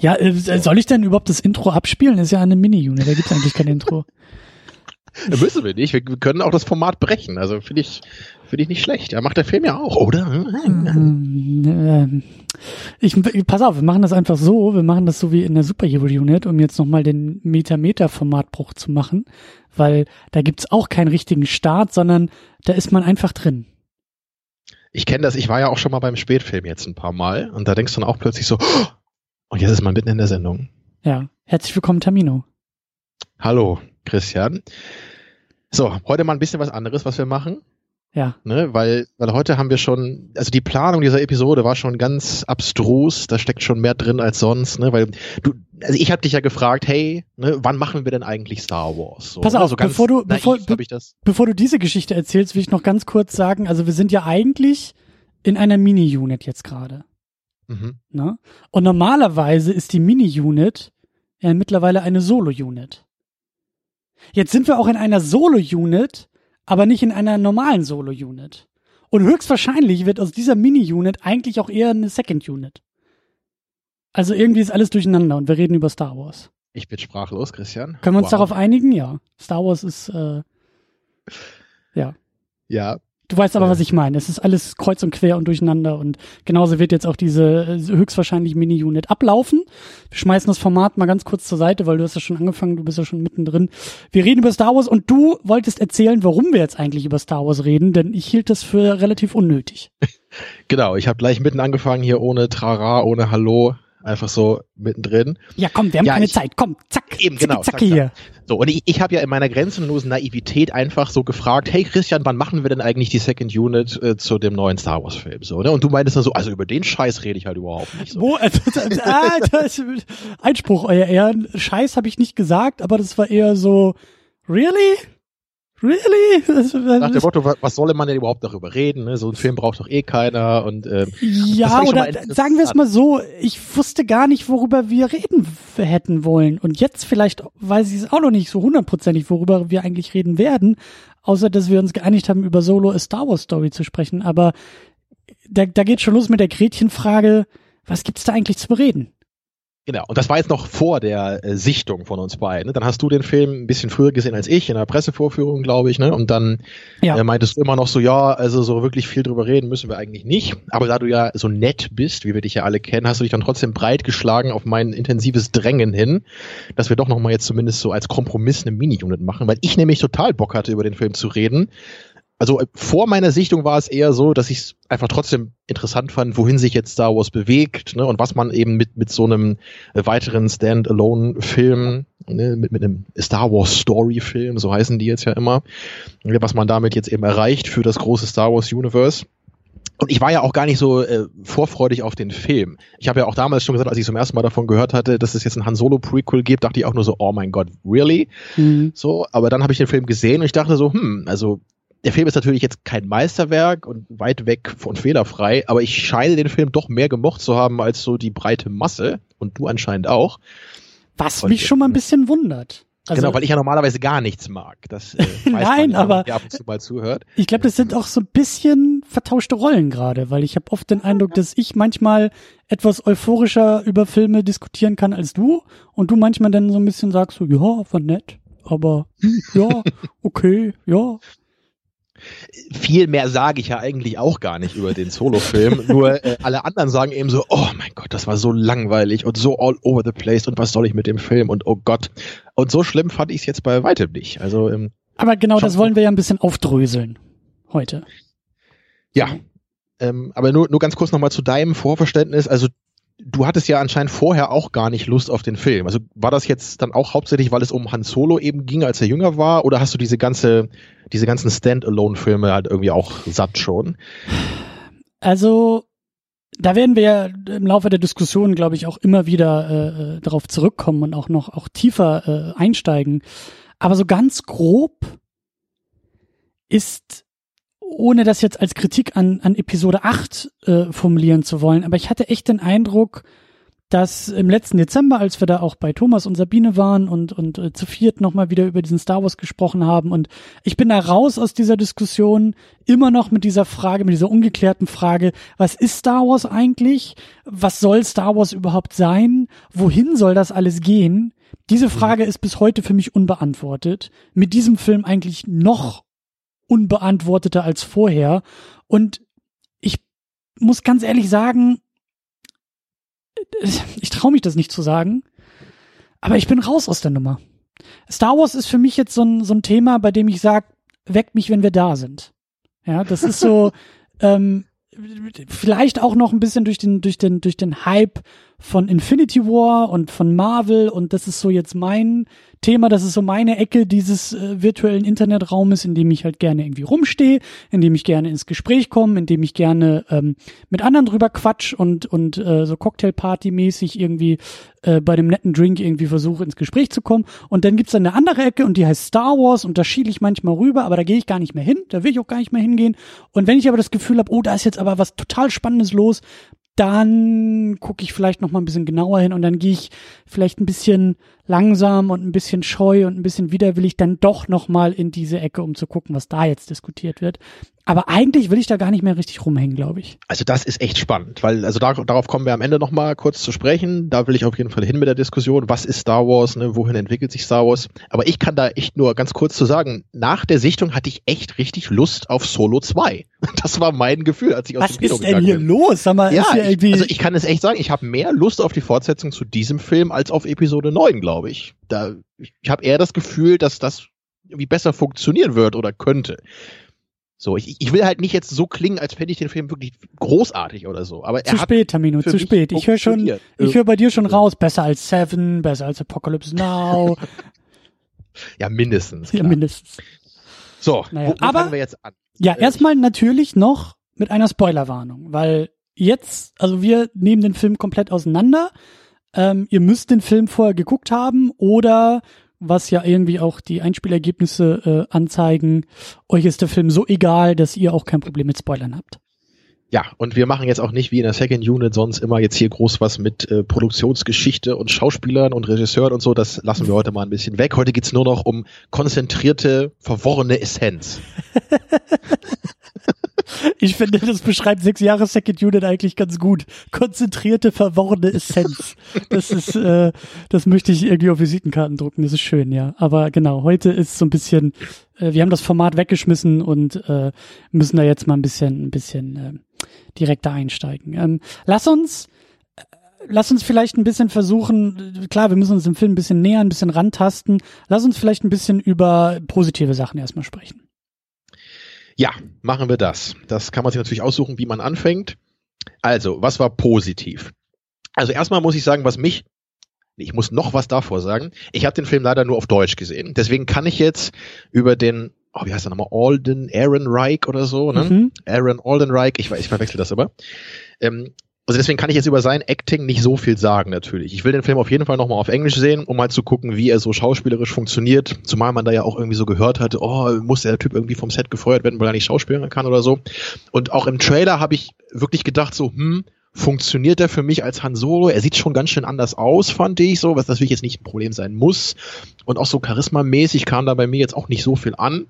Ja, äh, soll ich denn überhaupt das Intro abspielen? Das ist ja eine Mini-Unit, da gibt's eigentlich kein Intro. Müssen wir nicht. Wir können auch das Format brechen. Also finde ich, finde ich nicht schlecht. Er macht der Film ja auch, oder? Ähm, ich, pass auf, wir machen das einfach so. Wir machen das so wie in der Superhero Unit, um jetzt nochmal den Meter-Meter-Formatbruch zu machen, weil da gibt's auch keinen richtigen Start, sondern da ist man einfach drin. Ich kenne das. Ich war ja auch schon mal beim Spätfilm jetzt ein paar Mal und da denkst du dann auch plötzlich so, oh, und jetzt ist man mitten in der Sendung. Ja, herzlich willkommen, Tamino. Hallo, Christian. So, heute mal ein bisschen was anderes, was wir machen. Ja. Ne, weil, weil heute haben wir schon, also die Planung dieser Episode war schon ganz abstrus, da steckt schon mehr drin als sonst, ne, weil du, also ich habe dich ja gefragt, hey, ne, wann machen wir denn eigentlich Star Wars? So, Pass auf, also bevor du, bevor, be bevor du diese Geschichte erzählst, will ich noch ganz kurz sagen, also wir sind ja eigentlich in einer Mini-Unit jetzt gerade. Mhm. Ne? Und normalerweise ist die Mini-Unit ja mittlerweile eine Solo-Unit. Jetzt sind wir auch in einer Solo-Unit, aber nicht in einer normalen Solo-Unit. Und höchstwahrscheinlich wird aus dieser Mini-Unit eigentlich auch eher eine Second-Unit. Also irgendwie ist alles durcheinander und wir reden über Star Wars. Ich bin sprachlos, Christian. Können wir uns wow. darauf einigen? Ja. Star Wars ist, äh, ja. Ja, Du weißt aber, was ich meine. Es ist alles kreuz und quer und durcheinander und genauso wird jetzt auch diese äh, höchstwahrscheinlich Mini-Unit ablaufen. Wir schmeißen das Format mal ganz kurz zur Seite, weil du hast ja schon angefangen, du bist ja schon mittendrin. Wir reden über Star Wars und du wolltest erzählen, warum wir jetzt eigentlich über Star Wars reden, denn ich hielt das für relativ unnötig. Genau, ich habe gleich mitten angefangen hier ohne Trara, ohne Hallo einfach so mittendrin. Ja, komm, wir haben ja, keine ich, Zeit. Komm, zack. Eben, genau. Zack, zack, hier. So, und ich, ich habe ja in meiner grenzenlosen Naivität einfach so gefragt, hey Christian, wann machen wir denn eigentlich die Second Unit äh, zu dem neuen Star Wars Film? So, ne? Und du meintest dann so, also über den Scheiß rede ich halt überhaupt nicht. So. Wo, also, ah, das, Einspruch, euer Ehren. Scheiß habe ich nicht gesagt, aber das war eher so, really? Really? Nach dem Motto, was soll man denn überhaupt darüber reden? Ne? So ein Film braucht doch eh keiner. Und ähm, ja, oder sagen wir es mal so, ich wusste gar nicht, worüber wir reden hätten wollen. Und jetzt vielleicht weiß ich es auch noch nicht so hundertprozentig, worüber wir eigentlich reden werden, außer dass wir uns geeinigt haben, über Solo a Star Wars Story zu sprechen. Aber da, da geht schon los mit der Gretchenfrage, was gibt's da eigentlich zu bereden? Genau, und das war jetzt noch vor der äh, Sichtung von uns beiden. Ne? Dann hast du den Film ein bisschen früher gesehen als ich, in der Pressevorführung, glaube ich, ne? Und dann ja. äh, meintest du immer noch so, ja, also so wirklich viel drüber reden müssen wir eigentlich nicht. Aber da du ja so nett bist, wie wir dich ja alle kennen, hast du dich dann trotzdem breit geschlagen auf mein intensives Drängen hin, dass wir doch nochmal jetzt zumindest so als Kompromiss eine Mini-Unit machen, weil ich nämlich total Bock hatte, über den Film zu reden also äh, vor meiner Sichtung war es eher so, dass ich es einfach trotzdem interessant fand, wohin sich jetzt Star Wars bewegt ne, und was man eben mit, mit so einem äh, weiteren Standalone-Film, ne, mit, mit einem Star Wars Story-Film, so heißen die jetzt ja immer, ne, was man damit jetzt eben erreicht für das große Star Wars Universe. Und ich war ja auch gar nicht so äh, vorfreudig auf den Film. Ich habe ja auch damals schon gesagt, als ich zum ersten Mal davon gehört hatte, dass es jetzt ein Han Solo Prequel gibt, dachte ich auch nur so, oh mein Gott, really? Mhm. So, aber dann habe ich den Film gesehen und ich dachte so, hm, also der Film ist natürlich jetzt kein Meisterwerk und weit weg von fehlerfrei, aber ich scheine den Film doch mehr gemocht zu haben als so die breite Masse und du anscheinend auch. Was und, mich schon mal ein bisschen wundert. Also, genau, weil ich ja normalerweise gar nichts mag. Das äh, Nein, man, aber ab und zu mal zuhört. Ich glaube, das sind auch so ein bisschen vertauschte Rollen gerade, weil ich habe oft den Eindruck, dass ich manchmal etwas euphorischer über Filme diskutieren kann als du und du manchmal dann so ein bisschen sagst so, ja, war nett, aber ja, okay, ja, viel mehr sage ich ja eigentlich auch gar nicht über den Solo-Film. Nur äh, alle anderen sagen eben so, oh mein Gott, das war so langweilig und so all over the place und was soll ich mit dem Film und oh Gott. Und so schlimm fand ich es jetzt bei weitem nicht. Also, ähm, Aber genau das wollen wir ja ein bisschen aufdröseln heute. Ja. Ähm, aber nur, nur ganz kurz nochmal zu deinem Vorverständnis. Also du hattest ja anscheinend vorher auch gar nicht Lust auf den Film. Also war das jetzt dann auch hauptsächlich, weil es um Han Solo eben ging, als er jünger war, oder hast du diese ganze, diese ganzen Standalone-Filme halt irgendwie auch satt schon? Also da werden wir ja im Laufe der Diskussion, glaube ich, auch immer wieder äh, äh, darauf zurückkommen und auch noch auch tiefer äh, einsteigen. Aber so ganz grob ist ohne das jetzt als Kritik an, an Episode 8 äh, formulieren zu wollen, aber ich hatte echt den Eindruck, dass im letzten Dezember, als wir da auch bei Thomas und Sabine waren und, und äh, zu viert nochmal wieder über diesen Star Wars gesprochen haben und ich bin da raus aus dieser Diskussion immer noch mit dieser Frage, mit dieser ungeklärten Frage, was ist Star Wars eigentlich? Was soll Star Wars überhaupt sein? Wohin soll das alles gehen? Diese Frage ist bis heute für mich unbeantwortet. Mit diesem Film eigentlich noch unbeantworteter als vorher und ich muss ganz ehrlich sagen, ich traue mich das nicht zu sagen, aber ich bin raus aus der Nummer. Star Wars ist für mich jetzt so ein, so ein Thema, bei dem ich sage, weckt mich, wenn wir da sind. Ja, das ist so, ähm, vielleicht auch noch ein bisschen durch den, durch den, durch den Hype von Infinity War und von Marvel und das ist so jetzt mein Thema, das ist so meine Ecke dieses äh, virtuellen Internetraumes, in dem ich halt gerne irgendwie rumstehe, in dem ich gerne ins Gespräch komme, in dem ich gerne ähm, mit anderen drüber quatsch und und äh, so Cocktailparty-mäßig irgendwie äh, bei dem netten Drink irgendwie versuche ins Gespräch zu kommen. Und dann gibt's eine andere Ecke und die heißt Star Wars und da schiele ich manchmal rüber, aber da gehe ich gar nicht mehr hin, da will ich auch gar nicht mehr hingehen. Und wenn ich aber das Gefühl habe, oh, da ist jetzt aber was total Spannendes los, dann gucke ich vielleicht noch mal ein bisschen genauer hin und dann gehe ich vielleicht ein bisschen langsam und ein bisschen scheu und ein bisschen widerwillig dann doch noch mal in diese Ecke, um zu gucken, was da jetzt diskutiert wird. Aber eigentlich will ich da gar nicht mehr richtig rumhängen, glaube ich. Also das ist echt spannend, weil also da, darauf kommen wir am Ende noch mal kurz zu sprechen. Da will ich auf jeden Fall hin mit der Diskussion. Was ist Star Wars? Ne? Wohin entwickelt sich Star Wars? Aber ich kann da echt nur ganz kurz zu sagen, nach der Sichtung hatte ich echt richtig Lust auf Solo 2. Das war mein Gefühl, als ich aus Was dem Kino gegangen bin. Was ist denn hier los? Sag mal, ja, ich, also ich kann es echt sagen, ich habe mehr Lust auf die Fortsetzung zu diesem Film als auf Episode 9, glaube ich. Da, ich habe eher das Gefühl, dass das irgendwie besser funktionieren wird oder könnte. So, ich, ich will halt nicht jetzt so klingen, als fände ich den Film wirklich großartig oder so. Aber zu spät, Tamino, zu spät. Ich höre schon, ich höre bei dir schon raus, besser als Seven, besser als Apocalypse Now. ja, mindestens. Klar. Ja, mindestens. So, naja, wo, wo aber, fangen wir jetzt an? Ja, erstmal natürlich noch mit einer Spoilerwarnung, weil jetzt, also wir nehmen den Film komplett auseinander. Ähm, ihr müsst den Film vorher geguckt haben oder was ja irgendwie auch die Einspielergebnisse äh, anzeigen. Euch ist der Film so egal, dass ihr auch kein Problem mit Spoilern habt. Ja, und wir machen jetzt auch nicht wie in der Second Unit sonst immer jetzt hier groß was mit äh, Produktionsgeschichte und Schauspielern und Regisseuren und so. Das lassen wir heute mal ein bisschen weg. Heute geht's nur noch um konzentrierte, verworrene Essenz. Ich finde, das beschreibt sechs Jahre Second Unit eigentlich ganz gut. Konzentrierte, verworrene Essenz. Das ist, äh, das möchte ich irgendwie auf Visitenkarten drucken. Das ist schön, ja. Aber genau, heute ist so ein bisschen, äh, wir haben das Format weggeschmissen und äh, müssen da jetzt mal ein bisschen, ein bisschen äh, direkter einsteigen. Ähm, lass uns äh, lass uns vielleicht ein bisschen versuchen, klar, wir müssen uns im Film ein bisschen näher, ein bisschen rantasten. Lass uns vielleicht ein bisschen über positive Sachen erstmal sprechen. Ja, machen wir das. Das kann man sich natürlich aussuchen, wie man anfängt. Also, was war positiv? Also erstmal muss ich sagen, was mich ich muss noch was davor sagen. Ich habe den Film leider nur auf Deutsch gesehen. Deswegen kann ich jetzt über den, oh, wie heißt er nochmal? Alden, Aaron Reich oder so, ne? Mhm. Aaron Alden Reich, ich weiß, ich verwechsel das aber. Ähm, also deswegen kann ich jetzt über sein Acting nicht so viel sagen, natürlich. Ich will den Film auf jeden Fall nochmal auf Englisch sehen, um mal zu gucken, wie er so schauspielerisch funktioniert. Zumal man da ja auch irgendwie so gehört hatte, oh, muss der Typ irgendwie vom Set gefeuert werden, weil er nicht schauspielen kann oder so. Und auch im Trailer habe ich wirklich gedacht so, hm, funktioniert er für mich als Han Solo? Er sieht schon ganz schön anders aus, fand ich so, was natürlich jetzt nicht ein Problem sein muss. Und auch so charismamäßig kam da bei mir jetzt auch nicht so viel an.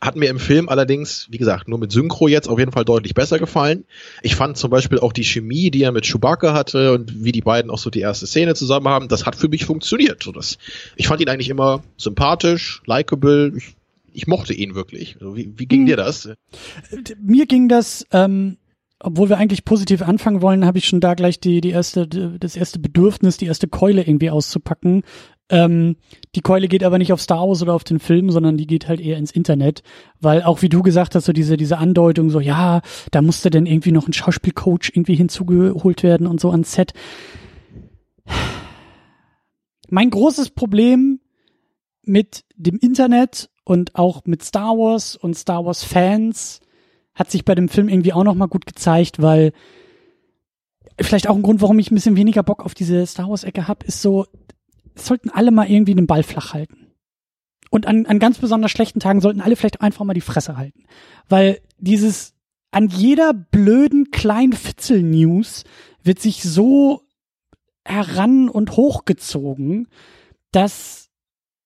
Hat mir im Film allerdings, wie gesagt, nur mit Synchro jetzt auf jeden Fall deutlich besser gefallen. Ich fand zum Beispiel auch die Chemie, die er mit Chewbacca hatte und wie die beiden auch so die erste Szene zusammen haben, das hat für mich funktioniert. So das, ich fand ihn eigentlich immer sympathisch, likable. Ich, ich mochte ihn wirklich. Also wie, wie ging hm. dir das? Mir ging das, ähm, obwohl wir eigentlich positiv anfangen wollen, habe ich schon da gleich die, die erste, das erste Bedürfnis, die erste Keule irgendwie auszupacken. Ähm, die Keule geht aber nicht auf Star Wars oder auf den Film, sondern die geht halt eher ins Internet, weil auch wie du gesagt hast, so diese, diese Andeutung, so ja, da musste denn irgendwie noch ein Schauspielcoach irgendwie hinzugeholt werden und so ans Set. Mein großes Problem mit dem Internet und auch mit Star Wars und Star Wars Fans hat sich bei dem Film irgendwie auch noch mal gut gezeigt, weil vielleicht auch ein Grund, warum ich ein bisschen weniger Bock auf diese Star Wars Ecke hab, ist so sollten alle mal irgendwie den Ball flach halten. Und an, an ganz besonders schlechten Tagen sollten alle vielleicht einfach mal die Fresse halten. Weil dieses an jeder blöden kleinen Fitzel-News wird sich so heran und hochgezogen, dass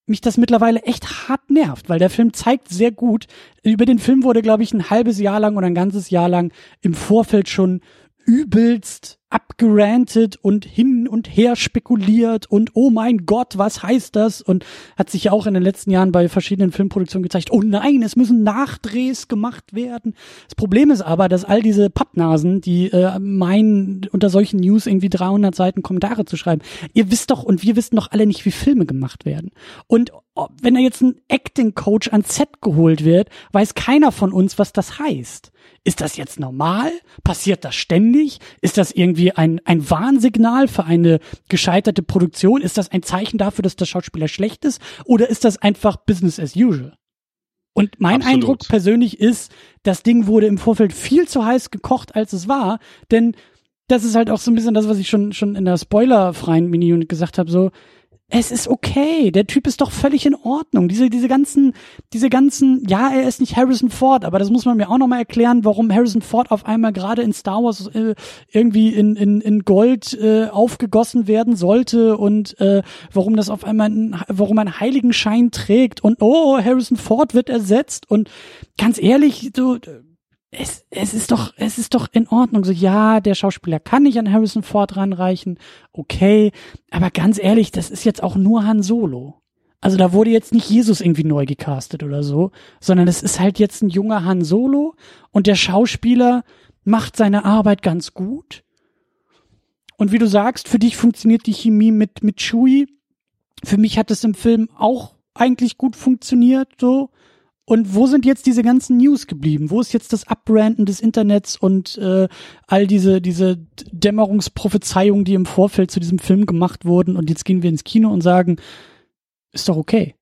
mich das mittlerweile echt hart nervt, weil der Film zeigt sehr gut, über den Film wurde, glaube ich, ein halbes Jahr lang oder ein ganzes Jahr lang im Vorfeld schon übelst abgerantet und hin und her spekuliert und oh mein Gott, was heißt das? Und hat sich ja auch in den letzten Jahren bei verschiedenen Filmproduktionen gezeigt, oh nein, es müssen Nachdrehs gemacht werden. Das Problem ist aber, dass all diese Pappnasen, die äh, meinen, unter solchen News irgendwie 300 Seiten Kommentare zu schreiben, ihr wisst doch und wir wissen doch alle nicht, wie Filme gemacht werden. Und wenn da jetzt ein Acting Coach ans Set geholt wird, weiß keiner von uns, was das heißt. Ist das jetzt normal? Passiert das ständig? Ist das irgendwie ein, ein Warnsignal für eine gescheiterte Produktion? Ist das ein Zeichen dafür, dass der Schauspieler schlecht ist? Oder ist das einfach Business as usual? Und mein Absolut. Eindruck persönlich ist, das Ding wurde im Vorfeld viel zu heiß gekocht, als es war, denn das ist halt auch so ein bisschen das, was ich schon, schon in der spoilerfreien Mini-Unit gesagt habe, so, es ist okay. Der Typ ist doch völlig in Ordnung. Diese, diese ganzen, diese ganzen, ja, er ist nicht Harrison Ford, aber das muss man mir auch nochmal erklären, warum Harrison Ford auf einmal gerade in Star Wars äh, irgendwie in, in, in Gold äh, aufgegossen werden sollte und äh, warum das auf einmal, ein, warum ein Heiligenschein trägt und oh, Harrison Ford wird ersetzt und ganz ehrlich, du, es, es ist doch, es ist doch in Ordnung. So, ja, der Schauspieler kann nicht an Harrison Ford ranreichen. Okay. Aber ganz ehrlich, das ist jetzt auch nur Han Solo. Also da wurde jetzt nicht Jesus irgendwie neu gecastet oder so, sondern es ist halt jetzt ein junger Han Solo und der Schauspieler macht seine Arbeit ganz gut. Und wie du sagst, für dich funktioniert die Chemie mit, mit Chewie. Für mich hat es im Film auch eigentlich gut funktioniert, so. Und wo sind jetzt diese ganzen News geblieben? Wo ist jetzt das Abbranden des Internets und äh, all diese, diese Dämmerungsprophezeiungen, die im Vorfeld zu diesem Film gemacht wurden? Und jetzt gehen wir ins Kino und sagen, ist doch okay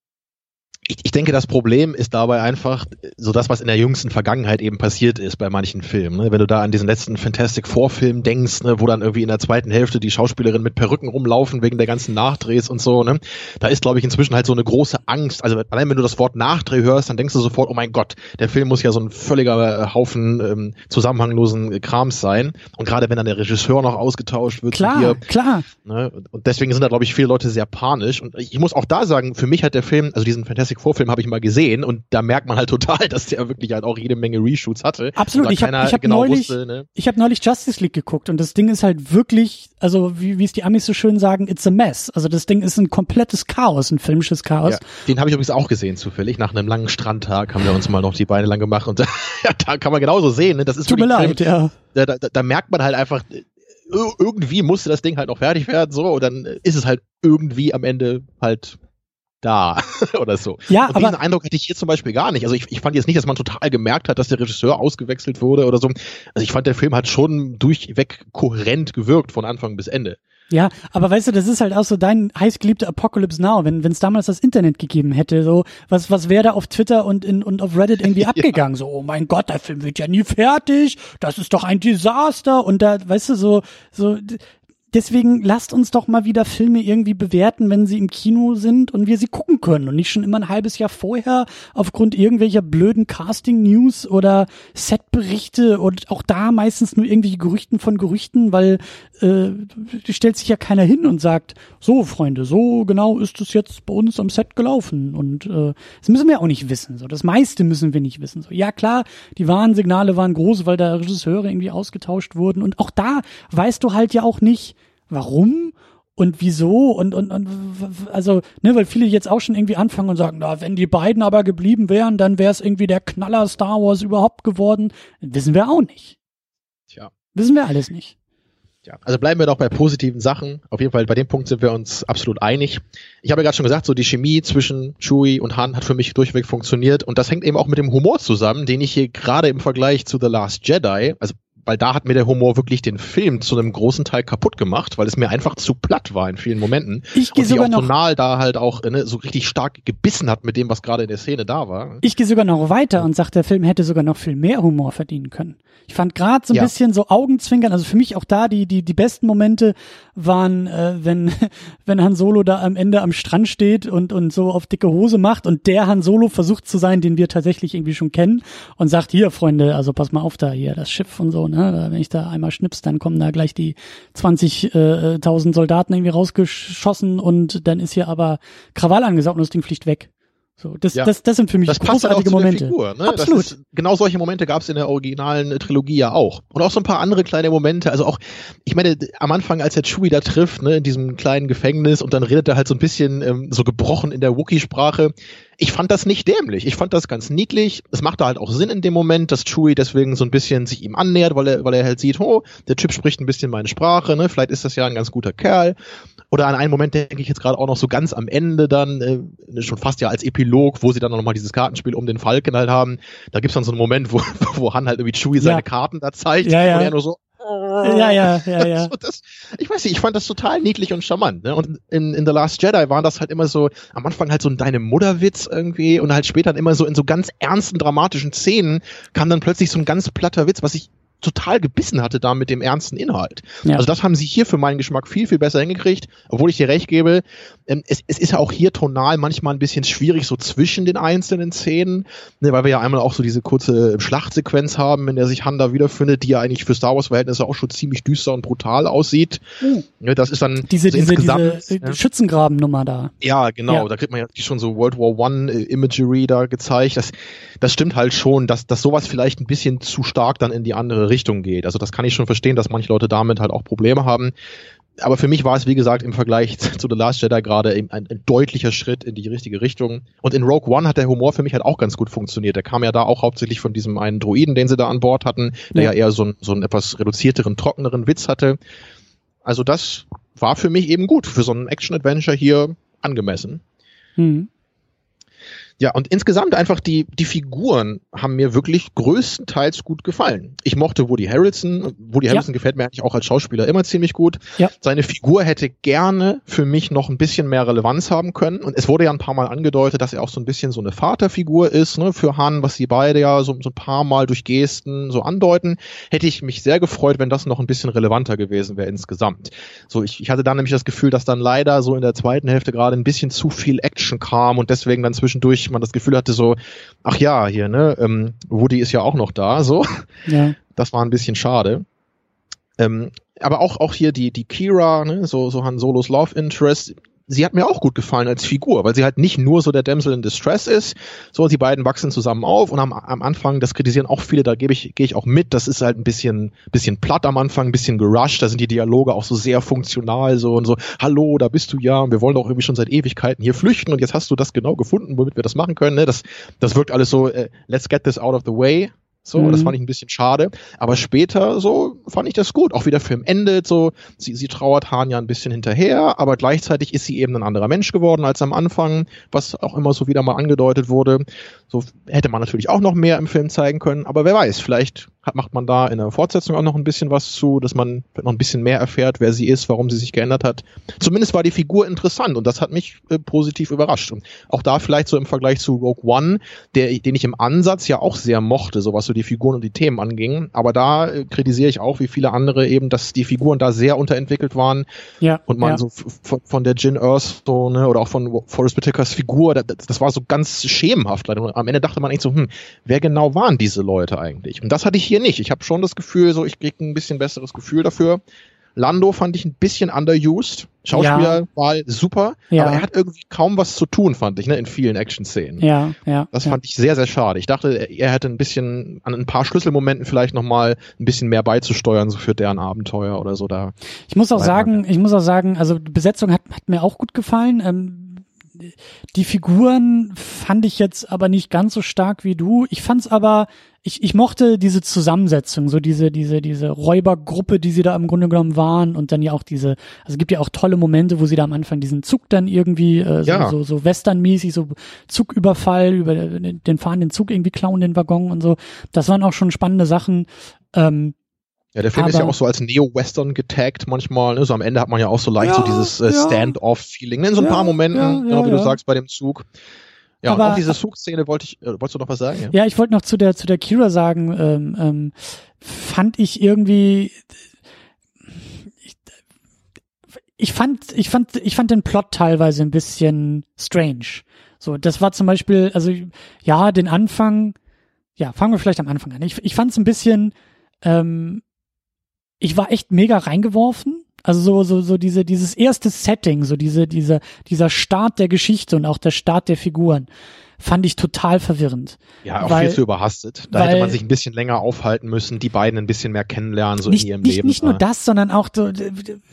ich, ich denke, das Problem ist dabei einfach so das, was in der jüngsten Vergangenheit eben passiert ist bei manchen Filmen. Ne? Wenn du da an diesen letzten Fantastic Four Film denkst, ne, wo dann irgendwie in der zweiten Hälfte die Schauspielerinnen mit Perücken rumlaufen wegen der ganzen Nachdrehs und so, ne? Da ist, glaube ich, inzwischen halt so eine große Angst. Also allein wenn du das Wort Nachdreh hörst, dann denkst du sofort, oh mein Gott, der Film muss ja so ein völliger äh, Haufen ähm, zusammenhanglosen Krams sein. Und gerade wenn dann der Regisseur noch ausgetauscht wird, klar, hier, klar. Ne? Und deswegen sind da, glaube ich, viele Leute sehr panisch. Und ich muss auch da sagen, für mich hat der Film, also diesen Fantastic Vorfilm habe ich mal gesehen und da merkt man halt total, dass der wirklich halt auch jede Menge Reshoots hatte. Absolut. Ich habe hab genau neulich, wusste, ne? ich hab neulich Justice League geguckt und das Ding ist halt wirklich, also wie, wie es die Amis so schön sagen, it's a mess. Also das Ding ist ein komplettes Chaos, ein filmisches Chaos. Ja, den habe ich übrigens auch gesehen zufällig. Nach einem langen Strandtag haben wir uns mal noch die Beine lang gemacht und da, da kann man genauso sehen. Ne? Das ist Tut mir leid, Film, ja. Da, da, da merkt man halt einfach, irgendwie musste das Ding halt noch fertig werden, so, und dann ist es halt irgendwie am Ende halt da oder so. Ja, und diesen Eindruck hatte ich hier zum Beispiel gar nicht. Also ich, ich fand jetzt nicht, dass man total gemerkt hat, dass der Regisseur ausgewechselt wurde oder so. Also ich fand, der Film hat schon durchweg kohärent gewirkt von Anfang bis Ende. Ja, aber weißt du, das ist halt auch so dein heißgeliebter Apocalypse Now, wenn es damals das Internet gegeben hätte, so was was wäre da auf Twitter und in und auf Reddit irgendwie abgegangen, ja. so oh mein Gott, der Film wird ja nie fertig, das ist doch ein Desaster und da weißt du so so deswegen lasst uns doch mal wieder Filme irgendwie bewerten, wenn sie im Kino sind und wir sie gucken können und nicht schon immer ein halbes Jahr vorher aufgrund irgendwelcher blöden Casting-News oder Setberichte und auch da meistens nur irgendwelche Gerüchten von Gerüchten, weil äh, stellt sich ja keiner hin und sagt, so Freunde, so genau ist es jetzt bei uns am Set gelaufen und äh, das müssen wir auch nicht wissen. So das meiste müssen wir nicht wissen. So ja klar, die Warnsignale waren groß, weil da Regisseure irgendwie ausgetauscht wurden und auch da weißt du halt ja auch nicht warum und wieso und, und, und also, ne, weil viele jetzt auch schon irgendwie anfangen und sagen, na, wenn die beiden aber geblieben wären, dann wäre es irgendwie der Knaller Star Wars überhaupt geworden. Wissen wir auch nicht. Tja. Wissen wir alles nicht. Ja, also bleiben wir doch bei positiven Sachen. Auf jeden Fall bei dem Punkt sind wir uns absolut einig. Ich habe ja gerade schon gesagt, so die Chemie zwischen Chewie und Han hat für mich durchweg funktioniert und das hängt eben auch mit dem Humor zusammen, den ich hier gerade im Vergleich zu The Last Jedi, also weil da hat mir der Humor wirklich den Film zu einem großen Teil kaputt gemacht, weil es mir einfach zu platt war in vielen Momenten. Ich gehe sogar auch tonal da halt auch ne, so richtig stark gebissen hat mit dem, was gerade in der Szene da war. Ich gehe sogar noch weiter und sage, der Film hätte sogar noch viel mehr Humor verdienen können. Ich fand gerade so ein ja. bisschen so Augenzwinkern, also für mich auch da die die die besten Momente waren, äh, wenn wenn Han Solo da am Ende am Strand steht und und so auf dicke Hose macht und der Han Solo versucht zu sein, den wir tatsächlich irgendwie schon kennen und sagt hier Freunde, also pass mal auf da hier das Schiff und so, ne? Wenn ich da einmal schnips, dann kommen da gleich die 20.000 äh, Soldaten irgendwie rausgeschossen und dann ist hier aber Krawall angesagt und das Ding fliegt weg. So, das, ja. das, das sind für mich das großartige halt Momente. Figur, ne? Absolut. Ist, genau solche Momente gab es in der originalen Trilogie ja auch. Und auch so ein paar andere kleine Momente. Also auch, ich meine, am Anfang, als er Chewie da trifft, ne, in diesem kleinen Gefängnis und dann redet er halt so ein bisschen ähm, so gebrochen in der Wookie-Sprache ich fand das nicht dämlich. Ich fand das ganz niedlich. Es macht da halt auch Sinn in dem Moment, dass Chewie deswegen so ein bisschen sich ihm annähert, weil er, weil er halt sieht, oh, der Typ spricht ein bisschen meine Sprache, ne? Vielleicht ist das ja ein ganz guter Kerl. Oder an einen Moment denke ich jetzt gerade auch noch so ganz am Ende dann, äh, schon fast ja als Epilog, wo sie dann nochmal dieses Kartenspiel um den Falken halt haben. Da gibt's dann so einen Moment, wo, wo Han halt irgendwie Chewie seine Karten da zeigt ja, ja. und er nur so, ja, ja, ja, ja. So, das, ich weiß nicht, ich fand das total niedlich und charmant. Ne? Und in, in The Last Jedi waren das halt immer so, am Anfang halt so ein Deine Mutterwitz irgendwie und halt später dann immer so in so ganz ernsten, dramatischen Szenen kam dann plötzlich so ein ganz platter Witz, was ich total gebissen hatte da mit dem ernsten Inhalt. Ja. Also das haben sie hier für meinen Geschmack viel, viel besser hingekriegt, obwohl ich dir recht gebe, ähm, es, es ist ja auch hier tonal manchmal ein bisschen schwierig, so zwischen den einzelnen Szenen, ne, weil wir ja einmal auch so diese kurze Schlachtsequenz haben, in der sich Han da wiederfindet, die ja eigentlich für Star Wars-Verhältnisse auch schon ziemlich düster und brutal aussieht. Mhm. Ja, das ist dann diese, so diese, diese ja. Schützengraben-Nummer da. Ja, genau, ja. da kriegt man ja schon so World War One äh, Imagery da gezeigt. Das, das stimmt halt schon, dass, dass sowas vielleicht ein bisschen zu stark dann in die andere Richtung geht. Also das kann ich schon verstehen, dass manche Leute damit halt auch Probleme haben. Aber für mich war es, wie gesagt, im Vergleich zu The Last Jedi gerade ein, ein, deutlicher Schritt in die richtige Richtung. Und in Rogue One hat der Humor für mich halt auch ganz gut funktioniert. Der kam ja da auch hauptsächlich von diesem einen Droiden, den sie da an Bord hatten, der ja, ja eher so, ein, so einen etwas reduzierteren, trockeneren Witz hatte. Also das war für mich eben gut. Für so einen Action-Adventure hier angemessen. Mhm. Ja, und insgesamt einfach die, die Figuren haben mir wirklich größtenteils gut gefallen. Ich mochte Woody Harrelson. Woody Harrelson ja. gefällt mir eigentlich auch als Schauspieler immer ziemlich gut. Ja. Seine Figur hätte gerne für mich noch ein bisschen mehr Relevanz haben können. Und es wurde ja ein paar Mal angedeutet, dass er auch so ein bisschen so eine Vaterfigur ist, ne, für Han, was sie beide ja so, so ein paar Mal durch Gesten so andeuten. Hätte ich mich sehr gefreut, wenn das noch ein bisschen relevanter gewesen wäre insgesamt. So, ich, ich hatte dann nämlich das Gefühl, dass dann leider so in der zweiten Hälfte gerade ein bisschen zu viel Action kam und deswegen dann zwischendurch man das Gefühl hatte so, ach ja, hier, ne, ähm, Woody ist ja auch noch da, so. Ja. Das war ein bisschen schade. Ähm, aber auch, auch hier die, die Kira, ne, so, so Han Solos Love Interest, sie hat mir auch gut gefallen als Figur, weil sie halt nicht nur so der Damsel in Distress ist, so die beiden wachsen zusammen auf und am, am Anfang, das kritisieren auch viele, da gebe ich, gehe ich auch mit, das ist halt ein bisschen, bisschen platt am Anfang, ein bisschen gerusht, da sind die Dialoge auch so sehr funktional, so und so, hallo, da bist du ja, und wir wollen doch irgendwie schon seit Ewigkeiten hier flüchten und jetzt hast du das genau gefunden, womit wir das machen können, ne? Das, das wirkt alles so, äh, let's get this out of the way, so, mhm. das fand ich ein bisschen schade. Aber später so fand ich das gut. Auch wie der Film endet, so, sie, sie trauert Hahn ja ein bisschen hinterher, aber gleichzeitig ist sie eben ein anderer Mensch geworden als am Anfang, was auch immer so wieder mal angedeutet wurde. So hätte man natürlich auch noch mehr im Film zeigen können, aber wer weiß, vielleicht hat, macht man da in der Fortsetzung auch noch ein bisschen was zu, dass man noch ein bisschen mehr erfährt, wer sie ist, warum sie sich geändert hat. Zumindest war die Figur interessant und das hat mich äh, positiv überrascht. Und auch da vielleicht so im Vergleich zu Rogue One, der, den ich im Ansatz ja auch sehr mochte, so was so die Figuren und die Themen anging. Aber da äh, kritisiere ich auch, wie viele andere eben, dass die Figuren da sehr unterentwickelt waren. Ja, und man ja. so von, von der Jin Earth so, ne, oder auch von Forrest Whitakers Figur, das, das war so ganz schemenhaft. Und am Ende dachte man eigentlich so, hm, wer genau waren diese Leute eigentlich? Und das hatte ich hier nicht. Ich habe schon das Gefühl, so ich kriege ein bisschen besseres Gefühl dafür. Lando fand ich ein bisschen underused. Schauspielerwahl ja. super, ja. aber er hat irgendwie kaum was zu tun, fand ich, ne, in vielen Action-Szenen. Ja, ja. Das ja. fand ich sehr, sehr schade. Ich dachte, er hätte ein bisschen an ein paar Schlüsselmomenten vielleicht nochmal ein bisschen mehr beizusteuern, so für deren Abenteuer oder so da. Ich muss auch sagen, ich muss auch sagen, also die Besetzung hat, hat mir auch gut gefallen. Ähm, die Figuren fand ich jetzt aber nicht ganz so stark wie du. Ich fand's aber, ich, ich mochte diese Zusammensetzung, so diese, diese, diese Räubergruppe, die sie da im Grunde genommen waren und dann ja auch diese, also es gibt ja auch tolle Momente, wo sie da am Anfang diesen Zug dann irgendwie, äh, so, ja. so, so westernmäßig, so Zugüberfall, über den fahrenden Zug irgendwie klauen, den Waggon und so. Das waren auch schon spannende Sachen. Ähm, ja, der Film aber, ist ja auch so als Neo-Western getaggt manchmal. Ne? So am Ende hat man ja auch so leicht ja, so dieses äh, Stand-off-Feeling. Ne? In so ein ja, paar Momenten, genau wie du sagst, bei dem Zug. Ja, aber, und auch diese Zugszene wollte ich, äh, wolltest du noch was sagen? Ja, ja ich wollte noch zu der, zu der Kira sagen, ähm, ähm, fand ich irgendwie, ich, ich fand, ich fand, ich fand den Plot teilweise ein bisschen strange. So, das war zum Beispiel, also, ja, den Anfang, ja, fangen wir vielleicht am Anfang an. Ich, ich fand es ein bisschen, ähm, ich war echt mega reingeworfen. Also so, so, so diese, dieses erste Setting, so diese, diese, dieser Start der Geschichte und auch der Start der Figuren fand ich total verwirrend. Ja, auch weil, viel zu überhastet. Da weil, hätte man sich ein bisschen länger aufhalten müssen, die beiden ein bisschen mehr kennenlernen, so nicht, in ihrem nicht, Leben. Nicht nur das, sondern auch so,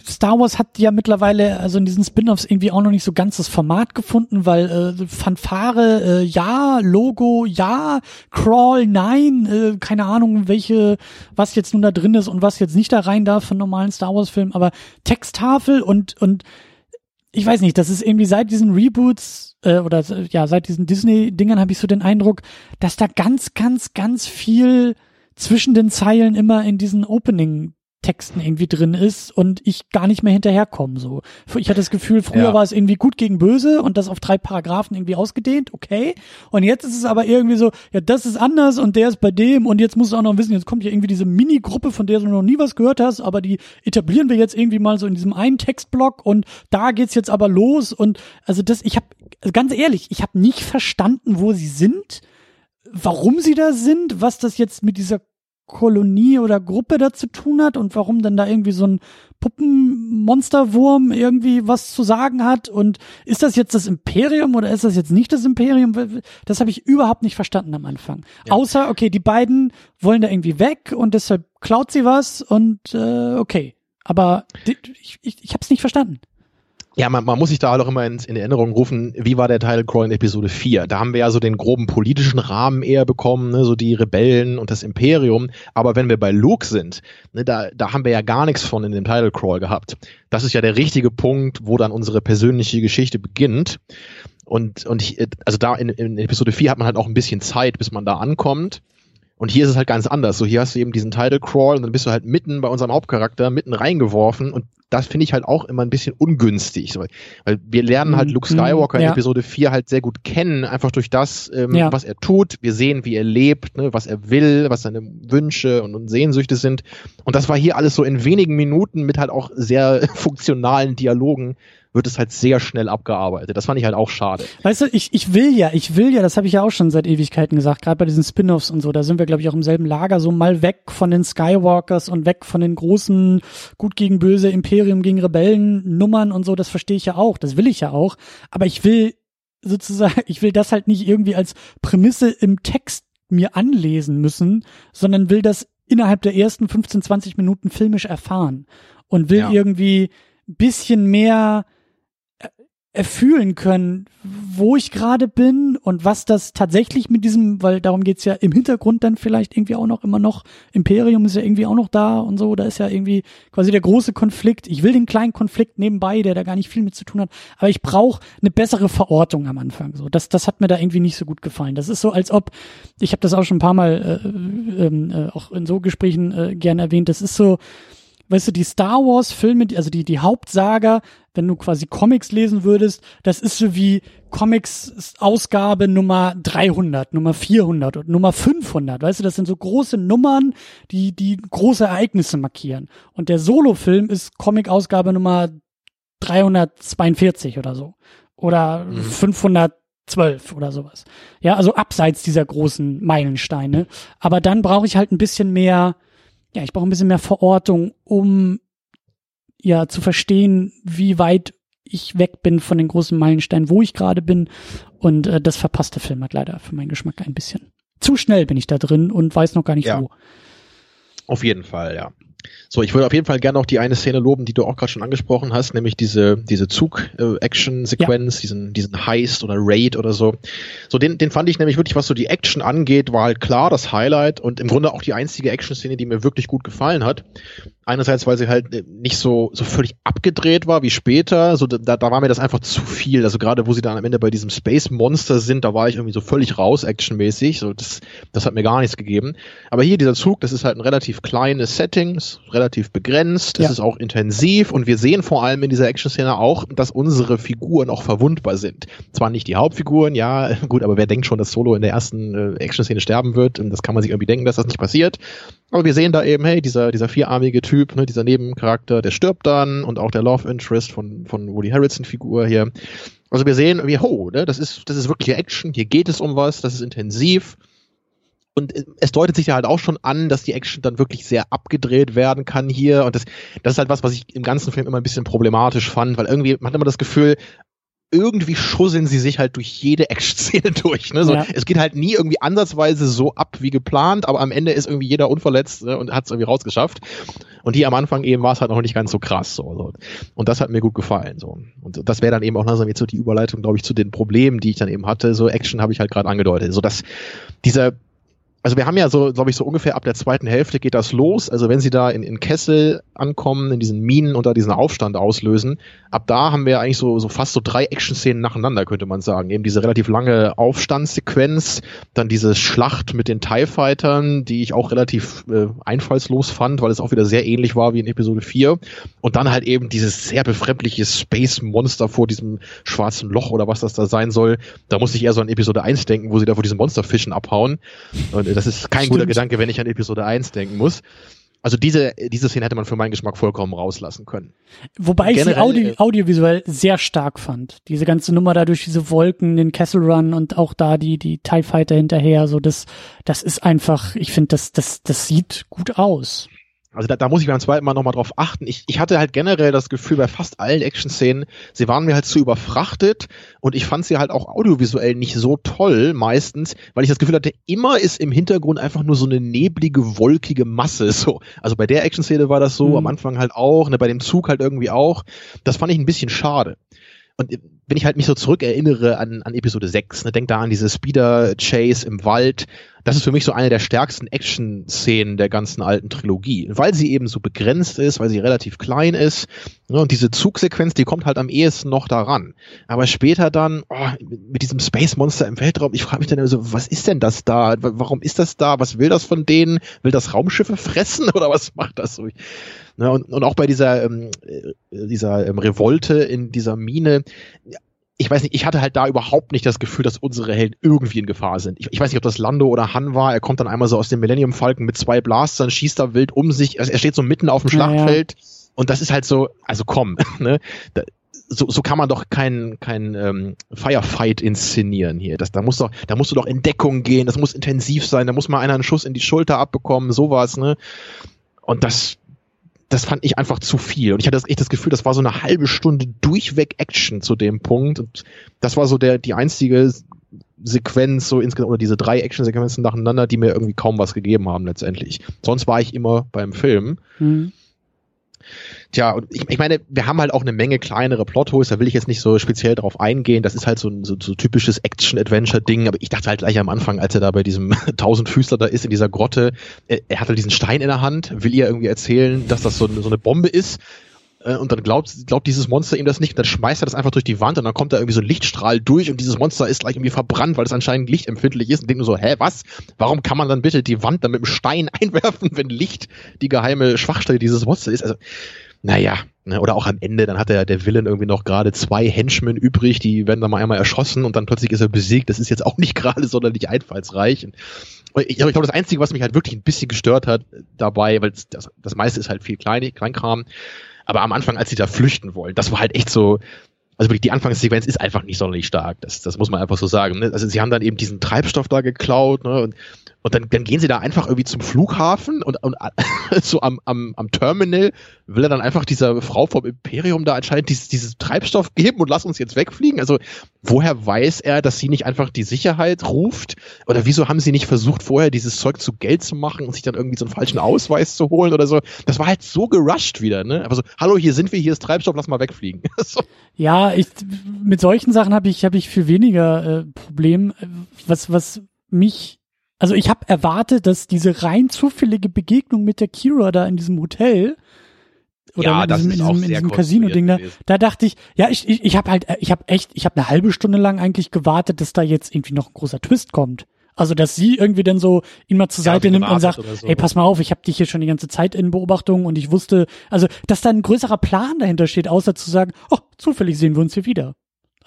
Star Wars hat ja mittlerweile, also in diesen Spin-offs irgendwie auch noch nicht so ganz das Format gefunden, weil äh, Fanfare, äh, ja, Logo, ja, Crawl, nein, äh, keine Ahnung, welche, was jetzt nun da drin ist und was jetzt nicht da rein darf von normalen Star Wars-Filmen, aber Texttafel und, und ich weiß nicht, das ist irgendwie seit diesen Reboots äh, oder ja, seit diesen Disney-Dingern habe ich so den Eindruck, dass da ganz, ganz, ganz viel zwischen den Zeilen immer in diesen Opening Texten irgendwie drin ist und ich gar nicht mehr hinterherkomme. So, ich hatte das Gefühl, früher ja. war es irgendwie gut gegen böse und das auf drei Paragraphen irgendwie ausgedehnt, okay. Und jetzt ist es aber irgendwie so, ja, das ist anders und der ist bei dem und jetzt musst du auch noch wissen, jetzt kommt hier irgendwie diese Mini-Gruppe, von der du noch nie was gehört hast, aber die etablieren wir jetzt irgendwie mal so in diesem einen Textblock und da geht's jetzt aber los und also das, ich habe ganz ehrlich, ich habe nicht verstanden, wo sie sind warum sie da sind, was das jetzt mit dieser Kolonie oder Gruppe da zu tun hat und warum dann da irgendwie so ein Puppenmonsterwurm irgendwie was zu sagen hat und ist das jetzt das Imperium oder ist das jetzt nicht das Imperium? Das habe ich überhaupt nicht verstanden am Anfang. Ja. Außer, okay, die beiden wollen da irgendwie weg und deshalb klaut sie was und äh, okay. Aber ich, ich, ich habe es nicht verstanden. Ja, man, man muss sich da halt auch immer in, in Erinnerung rufen, wie war der Title Crawl in Episode 4? Da haben wir ja so den groben politischen Rahmen eher bekommen, ne, so die Rebellen und das Imperium. Aber wenn wir bei Luke sind, ne, da, da haben wir ja gar nichts von in dem Title Crawl gehabt. Das ist ja der richtige Punkt, wo dann unsere persönliche Geschichte beginnt. Und, und ich, also da in, in Episode 4 hat man halt auch ein bisschen Zeit, bis man da ankommt. Und hier ist es halt ganz anders. So, hier hast du eben diesen Title Crawl und dann bist du halt mitten bei unserem Hauptcharakter, mitten reingeworfen und das finde ich halt auch immer ein bisschen ungünstig. So, weil wir lernen halt Luke mhm. Skywalker ja. in Episode 4 halt sehr gut kennen, einfach durch das, ähm, ja. was er tut. Wir sehen, wie er lebt, ne, was er will, was seine Wünsche und, und Sehnsüchte sind. Und das war hier alles so in wenigen Minuten mit halt auch sehr funktionalen Dialogen wird es halt sehr schnell abgearbeitet. Das fand ich halt auch schade. Weißt du, ich, ich will ja, ich will ja, das habe ich ja auch schon seit Ewigkeiten gesagt, gerade bei diesen Spin-offs und so, da sind wir, glaube ich, auch im selben Lager, so mal weg von den Skywalkers und weg von den großen Gut gegen Böse, Imperium gegen Rebellen Nummern und so, das verstehe ich ja auch, das will ich ja auch, aber ich will sozusagen, ich will das halt nicht irgendwie als Prämisse im Text mir anlesen müssen, sondern will das innerhalb der ersten 15, 20 Minuten filmisch erfahren und will ja. irgendwie bisschen mehr erfühlen können, wo ich gerade bin und was das tatsächlich mit diesem, weil darum geht's ja im Hintergrund dann vielleicht irgendwie auch noch immer noch, Imperium ist ja irgendwie auch noch da und so, da ist ja irgendwie quasi der große Konflikt. Ich will den kleinen Konflikt nebenbei, der da gar nicht viel mit zu tun hat, aber ich brauche eine bessere Verortung am Anfang. So, das, das hat mir da irgendwie nicht so gut gefallen. Das ist so, als ob, ich habe das auch schon ein paar Mal äh, äh, auch in so Gesprächen äh, gern erwähnt, das ist so, weißt du, die Star Wars Filme, also die, die Hauptsaga, wenn du quasi Comics lesen würdest, das ist so wie Comics Ausgabe Nummer 300, Nummer 400 und Nummer 500. Weißt du, das sind so große Nummern, die, die große Ereignisse markieren. Und der Solo-Film ist Comic Ausgabe Nummer 342 oder so. Oder mhm. 512 oder sowas. Ja, also abseits dieser großen Meilensteine. Aber dann brauche ich halt ein bisschen mehr, ja, ich brauche ein bisschen mehr Verortung, um ja zu verstehen, wie weit ich weg bin von den großen Meilensteinen, wo ich gerade bin. Und äh, das verpasst der Film hat leider für meinen Geschmack ein bisschen. Zu schnell bin ich da drin und weiß noch gar nicht ja. wo. Auf jeden Fall, ja. So, ich würde auf jeden Fall gerne auch die eine Szene loben, die du auch gerade schon angesprochen hast, nämlich diese, diese Zug-Action-Sequenz, ja. diesen, diesen Heist oder Raid oder so. So, den, den fand ich nämlich wirklich, was so die Action angeht, war halt klar das Highlight und im Grunde auch die einzige Action-Szene, die mir wirklich gut gefallen hat. Einerseits, weil sie halt äh, nicht so, so völlig abgedreht war wie später. So, da, da war mir das einfach zu viel. Also gerade wo sie dann am Ende bei diesem Space Monster sind, da war ich irgendwie so völlig raus, actionmäßig. So, das, das hat mir gar nichts gegeben. Aber hier dieser Zug, das ist halt ein relativ kleines Setting, relativ begrenzt, es ja. ist auch intensiv und wir sehen vor allem in dieser Action-Szene auch, dass unsere Figuren auch verwundbar sind. Zwar nicht die Hauptfiguren, ja, gut, aber wer denkt schon, dass Solo in der ersten äh, Action-Szene sterben wird? Das kann man sich irgendwie denken, dass das nicht passiert. Aber wir sehen da eben, hey, dieser, dieser vierarmige Typ, ne, dieser Nebencharakter, der stirbt dann und auch der Love Interest von, von Woody Harrelson Figur hier. Also wir sehen, wie, ho, ne, das ist, das ist wirklich Action, hier geht es um was, das ist intensiv. und es deutet sich ja halt auch schon an, dass die Action dann wirklich sehr abgedreht werden kann hier. Und das, das ist halt was, was ich im ganzen Film immer ein bisschen problematisch fand, weil irgendwie man hat immer das Gefühl, irgendwie schusseln sie sich halt durch jede Action-Szene durch. Ne? So, ja. Es geht halt nie irgendwie ansatzweise so ab wie geplant, aber am Ende ist irgendwie jeder unverletzt ne? und hat es irgendwie rausgeschafft. Und hier am Anfang eben war es halt noch nicht ganz so krass. So, so. Und das hat mir gut gefallen. So. Und das wäre dann eben auch langsam jetzt so die Überleitung, glaube ich, zu den Problemen, die ich dann eben hatte. So Action habe ich halt gerade angedeutet. So dass dieser also wir haben ja so, glaube ich, so ungefähr ab der zweiten Hälfte geht das los. Also wenn sie da in, in Kessel ankommen, in diesen Minen und da diesen Aufstand auslösen, ab da haben wir eigentlich so, so fast so drei Action-Szenen nacheinander, könnte man sagen. Eben diese relativ lange Aufstandssequenz, dann diese Schlacht mit den TIE Fightern, die ich auch relativ äh, einfallslos fand, weil es auch wieder sehr ähnlich war wie in Episode 4. Und dann halt eben dieses sehr befremdliche Space-Monster vor diesem schwarzen Loch oder was das da sein soll. Da musste ich eher so an Episode 1 denken, wo sie da vor diesen Monsterfischen abhauen. Und das ist kein Stimmt. guter Gedanke, wenn ich an Episode 1 denken muss. Also diese, diese Szene hätte man für meinen Geschmack vollkommen rauslassen können. Wobei ich sie Audio, audiovisuell sehr stark fand. Diese ganze Nummer da durch diese Wolken, den Castle Run und auch da die, die TIE Fighter hinterher, so das, das ist einfach, ich finde, das, das, das sieht gut aus. Also da, da muss ich beim zweiten Mal nochmal drauf achten. Ich, ich hatte halt generell das Gefühl bei fast allen Action-Szenen, sie waren mir halt zu überfrachtet und ich fand sie halt auch audiovisuell nicht so toll meistens, weil ich das Gefühl hatte, immer ist im Hintergrund einfach nur so eine neblige, wolkige Masse. So. Also bei der Action-Szene war das so, mhm. am Anfang halt auch, ne, bei dem Zug halt irgendwie auch. Das fand ich ein bisschen schade. Und wenn ich halt mich so zurückerinnere an, an Episode 6, ne, denk da an diese Speeder-Chase im Wald, das ist für mich so eine der stärksten Action-Szenen der ganzen alten Trilogie, weil sie eben so begrenzt ist, weil sie relativ klein ist. Ne, und diese Zugsequenz, die kommt halt am ehesten noch daran. Aber später dann, oh, mit diesem Space-Monster im Weltraum, ich frage mich dann immer so, was ist denn das da? Warum ist das da? Was will das von denen? Will das Raumschiffe fressen oder was macht das so? Ne, und, und auch bei dieser, ähm, äh, dieser ähm, Revolte in dieser Mine, ich weiß nicht, ich hatte halt da überhaupt nicht das Gefühl, dass unsere Helden irgendwie in Gefahr sind. Ich, ich, weiß nicht, ob das Lando oder Han war. Er kommt dann einmal so aus dem Millennium Falcon mit zwei Blastern, schießt da wild um sich. Also er steht so mitten auf dem Schlachtfeld. Ja, ja. Und das ist halt so, also komm, ne? Da, so, so kann man doch kein, kein ähm, Firefight inszenieren hier. Das, da, muss doch, da musst du doch in Deckung gehen, das muss intensiv sein, da muss mal einer einen Schuss in die Schulter abbekommen, sowas, ne? Und das, das fand ich einfach zu viel. Und ich hatte echt das Gefühl, das war so eine halbe Stunde durchweg Action zu dem Punkt. Und das war so der, die einzige Sequenz, so insgesamt, oder diese drei Action-Sequenzen nacheinander, die mir irgendwie kaum was gegeben haben letztendlich. Sonst war ich immer beim Film. Mhm. Tja, und ich, ich meine, wir haben halt auch eine Menge kleinere Plotholes, da will ich jetzt nicht so speziell drauf eingehen. Das ist halt so ein so, so typisches Action-Adventure-Ding, aber ich dachte halt gleich am Anfang, als er da bei diesem Tausendfüßler da ist in dieser Grotte, er, er hat halt diesen Stein in der Hand, will ihr irgendwie erzählen, dass das so, so eine Bombe ist äh, und dann glaubt, glaubt dieses Monster ihm das nicht, dann schmeißt er das einfach durch die Wand und dann kommt da irgendwie so ein Lichtstrahl durch und dieses Monster ist gleich irgendwie verbrannt, weil es anscheinend lichtempfindlich ist und denkt nur so, hä, was? Warum kann man dann bitte die Wand dann mit dem Stein einwerfen, wenn Licht die geheime Schwachstelle dieses Monsters ist? Also, naja, ne, oder auch am Ende, dann hat der, der Villain irgendwie noch gerade zwei Henchmen übrig, die werden dann mal einmal erschossen und dann plötzlich ist er besiegt. Das ist jetzt auch nicht gerade sonderlich einfallsreich. Und ich, ich glaube, das Einzige, was mich halt wirklich ein bisschen gestört hat dabei, weil das, das meiste ist halt viel Klein, Kleinkram, aber am Anfang, als sie da flüchten wollen, das war halt echt so, also wirklich die Anfangssequenz ist einfach nicht sonderlich stark. Das, das muss man einfach so sagen. Ne? Also sie haben dann eben diesen Treibstoff da geklaut ne? und und dann, dann gehen sie da einfach irgendwie zum Flughafen und, und so am, am, am Terminal will er dann einfach dieser Frau vom Imperium da anscheinend dieses, dieses Treibstoff geben und lass uns jetzt wegfliegen. Also woher weiß er, dass sie nicht einfach die Sicherheit ruft? Oder wieso haben sie nicht versucht, vorher dieses Zeug zu Geld zu machen und sich dann irgendwie so einen falschen Ausweis zu holen oder so? Das war halt so gerusht wieder, ne? Aber so, hallo, hier sind wir, hier ist Treibstoff, lass mal wegfliegen. so. Ja, ich, mit solchen Sachen habe ich, hab ich viel weniger äh, Problem. Was, was mich also ich habe erwartet, dass diese rein zufällige Begegnung mit der Kira da in diesem Hotel oder ja, in diesem, in diesem, diesem Casino-Ding da, da dachte ich, ja, ich, ich, ich habe halt, ich habe echt, ich habe eine halbe Stunde lang eigentlich gewartet, dass da jetzt irgendwie noch ein großer Twist kommt. Also, dass sie irgendwie dann so ihn mal zur Seite ja, nimmt und sagt, so. ey, pass mal auf, ich habe dich hier schon die ganze Zeit in Beobachtung und ich wusste, also, dass da ein größerer Plan dahinter steht, außer zu sagen, oh, zufällig sehen wir uns hier wieder.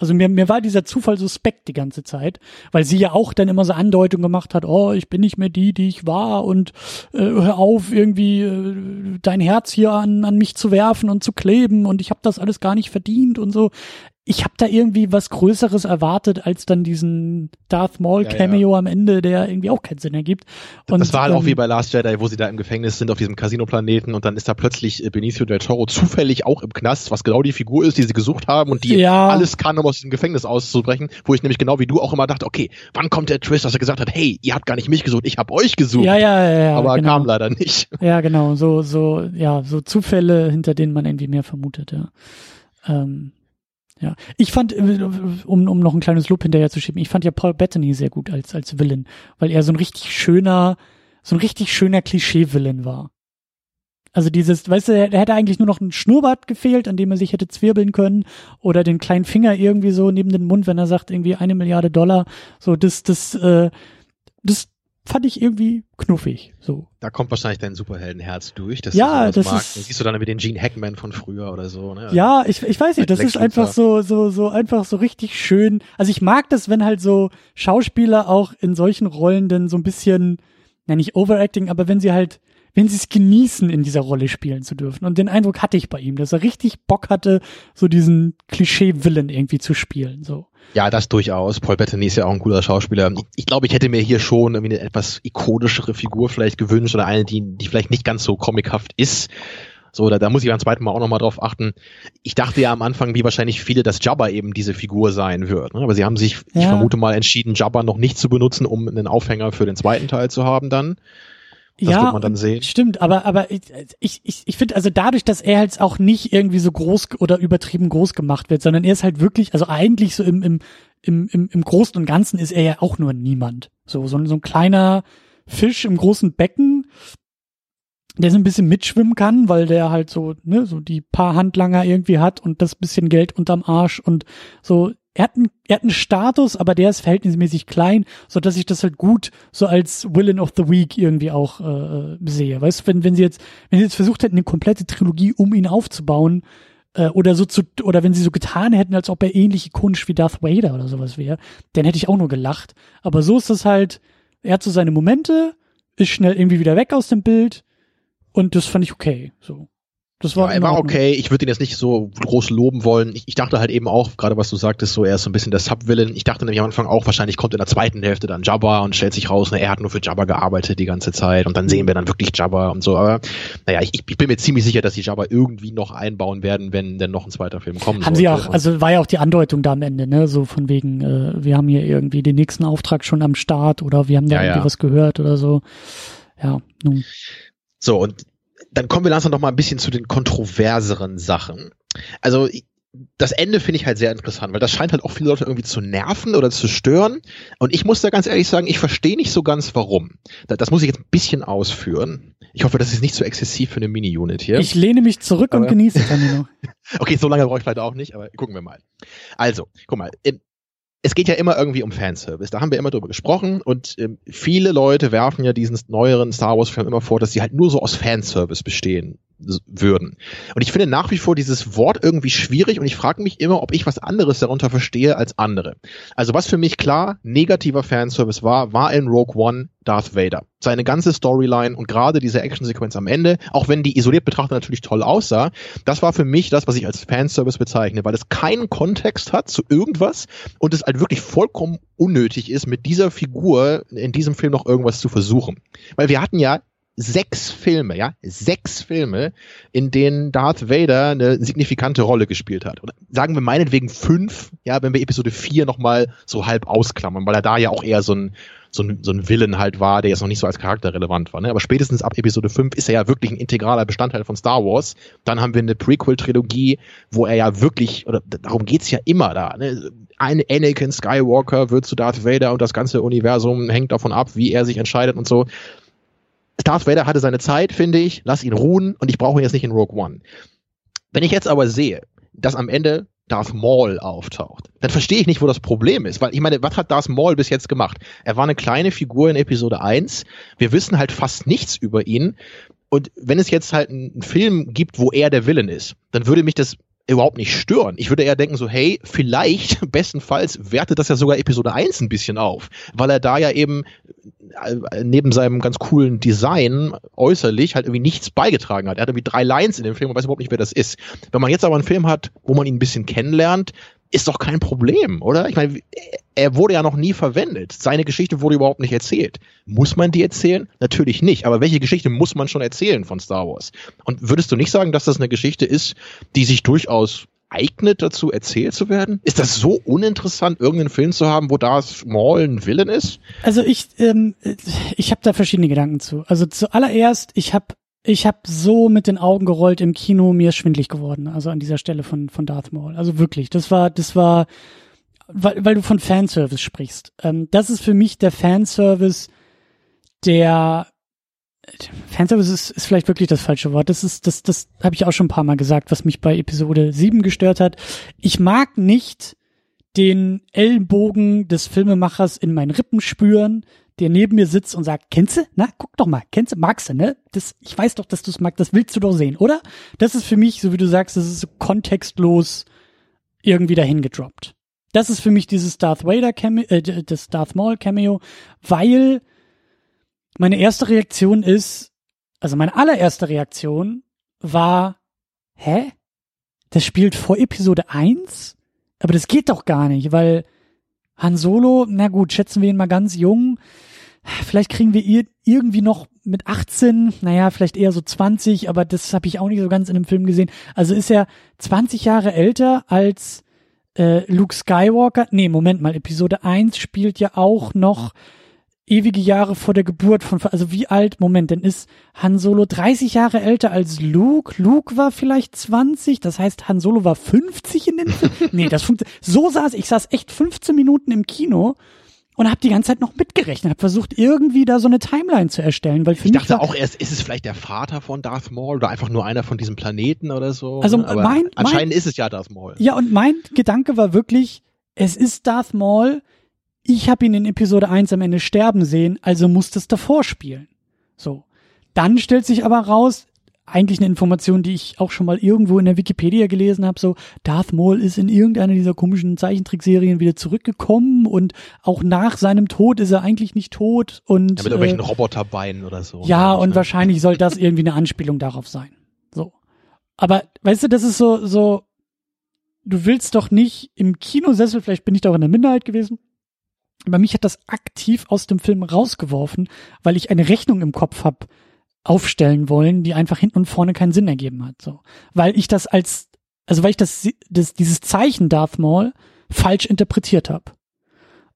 Also mir, mir war dieser Zufall suspekt die ganze Zeit, weil sie ja auch dann immer so Andeutungen gemacht hat, oh, ich bin nicht mehr die, die ich war und äh, hör auf, irgendwie äh, dein Herz hier an, an mich zu werfen und zu kleben und ich habe das alles gar nicht verdient und so. Ich habe da irgendwie was Größeres erwartet als dann diesen Darth Maul Cameo ja, ja. am Ende, der irgendwie auch keinen Sinn ergibt. Und, das war halt ähm, auch wie bei Last Jedi, wo sie da im Gefängnis sind auf diesem Casino-Planeten und dann ist da plötzlich äh, Benicio del Toro zufällig auch im Knast, was genau die Figur ist, die sie gesucht haben und die ja. alles kann, um aus diesem Gefängnis auszubrechen, wo ich nämlich genau wie du auch immer dachte, okay, wann kommt der Twist, dass er gesagt hat, hey, ihr habt gar nicht mich gesucht, ich habe euch gesucht. Ja, ja, ja. ja Aber genau. kam leider nicht. Ja, genau, so, so, ja, so Zufälle, hinter denen man irgendwie mehr vermutet, ja. Ähm, ja, ich fand, äh, um, um noch ein kleines Lob hinterher zu schieben, ich fand ja Paul Bettany sehr gut als, als Villain, weil er so ein richtig schöner, so ein richtig schöner Klischee-Villain war. Also dieses, weißt du, er hätte eigentlich nur noch ein Schnurrbart gefehlt, an dem er sich hätte zwirbeln können oder den kleinen Finger irgendwie so neben den Mund, wenn er sagt irgendwie eine Milliarde Dollar. So, das, das, äh, das, fand ich irgendwie knuffig. So. Da kommt wahrscheinlich dein Superheldenherz durch. Dass ja, das magst. ist. Siehst du dann mit den Gene Hackman von früher oder so. Ne? Ja, ich, ich weiß nicht. Das ist einfach so so so einfach so richtig schön. Also ich mag das, wenn halt so Schauspieler auch in solchen Rollen dann so ein bisschen, ja nicht Overacting, aber wenn sie halt wenn sie es genießen, in dieser Rolle spielen zu dürfen. Und den Eindruck hatte ich bei ihm, dass er richtig Bock hatte, so diesen Klischee-Willen irgendwie zu spielen. So. Ja, das durchaus. Paul Bettany ist ja auch ein cooler Schauspieler. Ich, glaube, ich hätte mir hier schon irgendwie eine etwas ikonischere Figur vielleicht gewünscht oder eine, die, die vielleicht nicht ganz so comichaft ist. So, da, da muss ich beim zweiten Mal auch nochmal drauf achten. Ich dachte ja am Anfang, wie wahrscheinlich viele, dass Jabba eben diese Figur sein wird. Ne? Aber sie haben sich, ja. ich vermute mal, entschieden, Jabba noch nicht zu benutzen, um einen Aufhänger für den zweiten Teil zu haben dann. Das ja, wird man dann sehen. Stimmt, aber aber ich ich, ich finde also dadurch, dass er halt auch nicht irgendwie so groß oder übertrieben groß gemacht wird, sondern er ist halt wirklich, also eigentlich so im im im im, im Großen und Ganzen ist er ja auch nur niemand. So so, so ein kleiner Fisch im großen Becken, der so ein bisschen mitschwimmen kann, weil der halt so, ne, so die paar Handlanger irgendwie hat und das bisschen Geld unterm Arsch und so er hat, einen, er hat einen Status, aber der ist verhältnismäßig klein, so dass ich das halt gut so als Villain of the Week irgendwie auch äh, sehe. Weißt du, wenn, wenn sie jetzt, wenn sie jetzt versucht hätten, eine komplette Trilogie um ihn aufzubauen, äh, oder so zu, oder wenn sie so getan hätten, als ob er ähnlich ikonisch wie Darth Vader oder sowas wäre, dann hätte ich auch nur gelacht. Aber so ist das halt, er hat so seine Momente, ist schnell irgendwie wieder weg aus dem Bild und das fand ich okay, so. Das war, ja, er war okay. Ich würde ihn jetzt nicht so groß loben wollen. Ich, ich dachte halt eben auch, gerade was du sagtest, so er ist so ein bisschen der Sub-Villain. Ich dachte nämlich am Anfang auch, wahrscheinlich kommt in der zweiten Hälfte dann Jabba und stellt sich raus, ne, er hat nur für Jabba gearbeitet die ganze Zeit und dann sehen wir dann wirklich Jabba und so. Aber naja, ich, ich bin mir ziemlich sicher, dass die Jabba irgendwie noch einbauen werden, wenn denn noch ein zweiter Film kommt. Haben sollte. sie auch, also war ja auch die Andeutung da am Ende, ne? So von wegen, äh, wir haben hier irgendwie den nächsten Auftrag schon am Start oder wir haben da ja, irgendwie ja. was gehört oder so. Ja, nun. So, und dann kommen wir langsam noch mal ein bisschen zu den kontroverseren Sachen. Also das Ende finde ich halt sehr interessant, weil das scheint halt auch viele Leute irgendwie zu nerven oder zu stören. Und ich muss da ganz ehrlich sagen, ich verstehe nicht so ganz warum. Das, das muss ich jetzt ein bisschen ausführen. Ich hoffe, das ist nicht zu so exzessiv für eine Mini-Unit hier. Ich lehne mich zurück aber, und genieße Camino. okay, so lange brauche ich vielleicht auch nicht, aber gucken wir mal. Also, guck mal, es geht ja immer irgendwie um Fanservice. Da haben wir immer drüber gesprochen und ähm, viele Leute werfen ja diesen neueren Star Wars Film immer vor, dass sie halt nur so aus Fanservice bestehen würden. Und ich finde nach wie vor dieses Wort irgendwie schwierig und ich frage mich immer, ob ich was anderes darunter verstehe als andere. Also was für mich klar negativer Fanservice war, war in Rogue One Darth Vader. Seine ganze Storyline und gerade diese Actionsequenz am Ende, auch wenn die isoliert betrachtet natürlich toll aussah, das war für mich das, was ich als Fanservice bezeichne, weil es keinen Kontext hat zu irgendwas und es halt wirklich vollkommen unnötig ist, mit dieser Figur in diesem Film noch irgendwas zu versuchen. Weil wir hatten ja sechs Filme, ja, sechs Filme, in denen Darth Vader eine signifikante Rolle gespielt hat. Oder sagen wir meinetwegen fünf, ja, wenn wir Episode vier nochmal so halb ausklammern, weil er da ja auch eher so ein, so ein, so ein Villain halt war, der jetzt noch nicht so als Charakter relevant war. Ne? Aber spätestens ab Episode 5 ist er ja wirklich ein integraler Bestandteil von Star Wars. Dann haben wir eine Prequel-Trilogie, wo er ja wirklich, oder darum geht's ja immer da. Ne? Ein Anakin Skywalker wird zu Darth Vader und das ganze Universum hängt davon ab, wie er sich entscheidet und so. Darth Vader hatte seine Zeit, finde ich. Lass ihn ruhen und ich brauche ihn jetzt nicht in Rogue One. Wenn ich jetzt aber sehe, dass am Ende Darth Maul auftaucht, dann verstehe ich nicht, wo das Problem ist. Weil ich meine, was hat Darth Maul bis jetzt gemacht? Er war eine kleine Figur in Episode 1. Wir wissen halt fast nichts über ihn. Und wenn es jetzt halt einen Film gibt, wo er der Villain ist, dann würde mich das überhaupt nicht stören. Ich würde eher denken so, hey, vielleicht, bestenfalls wertet das ja sogar Episode 1 ein bisschen auf, weil er da ja eben äh, neben seinem ganz coolen Design äußerlich halt irgendwie nichts beigetragen hat. Er hat irgendwie drei Lines in dem Film und weiß überhaupt nicht, wer das ist. Wenn man jetzt aber einen Film hat, wo man ihn ein bisschen kennenlernt, ist doch kein Problem, oder? Ich meine, er wurde ja noch nie verwendet. Seine Geschichte wurde überhaupt nicht erzählt. Muss man die erzählen? Natürlich nicht. Aber welche Geschichte muss man schon erzählen von Star Wars? Und würdest du nicht sagen, dass das eine Geschichte ist, die sich durchaus eignet dazu, erzählt zu werden? Ist das so uninteressant, irgendeinen Film zu haben, wo Darth Maul ein Villain ist? Also ich, ähm, ich habe da verschiedene Gedanken zu. Also zuallererst, ich habe ich habe so mit den Augen gerollt im Kino, mir ist schwindlig geworden, also an dieser Stelle von, von Darth Maul. Also wirklich, das war, das war, weil, weil du von Fanservice sprichst. Ähm, das ist für mich der Fanservice, der Fanservice ist, ist vielleicht wirklich das falsche Wort. Das ist, das, das habe ich auch schon ein paar Mal gesagt, was mich bei Episode 7 gestört hat. Ich mag nicht den Ellenbogen des Filmemachers in meinen Rippen spüren, der neben mir sitzt und sagt, kennst du? Na, guck doch mal, kennst du, magst du, ne? Das, ich weiß doch, dass du es magst, das willst du doch sehen, oder? Das ist für mich, so wie du sagst, das ist so kontextlos irgendwie dahin gedroppt. Das ist für mich dieses Darth Vader Cameo, äh, das Darth Maul Cameo, weil meine erste Reaktion ist, also meine allererste Reaktion war, hä? Das spielt vor Episode 1? Aber das geht doch gar nicht, weil Han Solo, na gut, schätzen wir ihn mal ganz jung. Vielleicht kriegen wir ihn irgendwie noch mit 18, naja, vielleicht eher so 20, aber das habe ich auch nicht so ganz in dem Film gesehen. Also ist er 20 Jahre älter als äh, Luke Skywalker. Nee, Moment mal, Episode 1 spielt ja auch noch ewige Jahre vor der Geburt von, also wie alt, Moment, denn ist Han Solo 30 Jahre älter als Luke? Luke war vielleicht 20, das heißt Han Solo war 50 in den Film? nee, das funktioniert, so saß ich, saß echt 15 Minuten im Kino und habe die ganze Zeit noch mitgerechnet, habe versucht irgendwie da so eine Timeline zu erstellen, weil für ich mich dachte auch erst, ist es vielleicht der Vater von Darth Maul oder einfach nur einer von diesem Planeten oder so. Also ne? Aber mein, anscheinend mein, ist es ja Darth Maul. Ja und mein Gedanke war wirklich, es ist Darth Maul, ich habe ihn in Episode 1 am Ende sterben sehen, also muss das davor spielen. So. Dann stellt sich aber raus, eigentlich eine Information, die ich auch schon mal irgendwo in der Wikipedia gelesen habe, so Darth Maul ist in irgendeiner dieser komischen Zeichentrickserien wieder zurückgekommen und auch nach seinem Tod ist er eigentlich nicht tot und ja, mit irgendwelchen äh, Roboterbeinen oder so. Ja, und wahrscheinlich soll das irgendwie eine Anspielung darauf sein. So. Aber weißt du, das ist so so du willst doch nicht im Kinosessel, vielleicht bin ich da auch in der Minderheit gewesen, aber mich hat das aktiv aus dem Film rausgeworfen, weil ich eine Rechnung im Kopf hab aufstellen wollen, die einfach hinten und vorne keinen Sinn ergeben hat. So, weil ich das als, also weil ich das, das dieses Zeichen Darth Maul falsch interpretiert habe.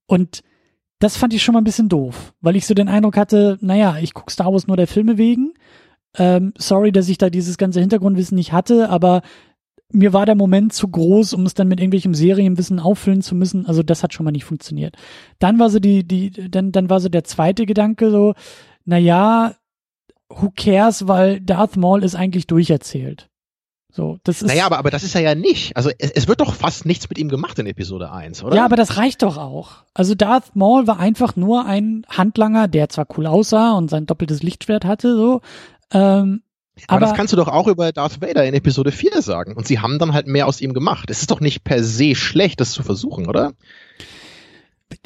Und das fand ich schon mal ein bisschen doof, weil ich so den Eindruck hatte, naja, ich guck Star Wars nur der Filme wegen. Ähm, sorry, dass ich da dieses ganze Hintergrundwissen nicht hatte, aber mir war der Moment zu groß, um es dann mit irgendwelchem Serienwissen auffüllen zu müssen. Also das hat schon mal nicht funktioniert. Dann war so die, die, dann, dann war so der zweite Gedanke so, na ja, who cares, weil Darth Maul ist eigentlich durcherzählt. So, das ist. Naja, aber, aber das ist er ja nicht. Also es, es wird doch fast nichts mit ihm gemacht in Episode 1, oder? Ja, aber das reicht doch auch. Also Darth Maul war einfach nur ein Handlanger, der zwar cool aussah und sein doppeltes Lichtschwert hatte, so, ähm, aber, aber, das kannst du doch auch über Darth Vader in Episode 4 sagen. Und sie haben dann halt mehr aus ihm gemacht. Es ist doch nicht per se schlecht, das zu versuchen, oder?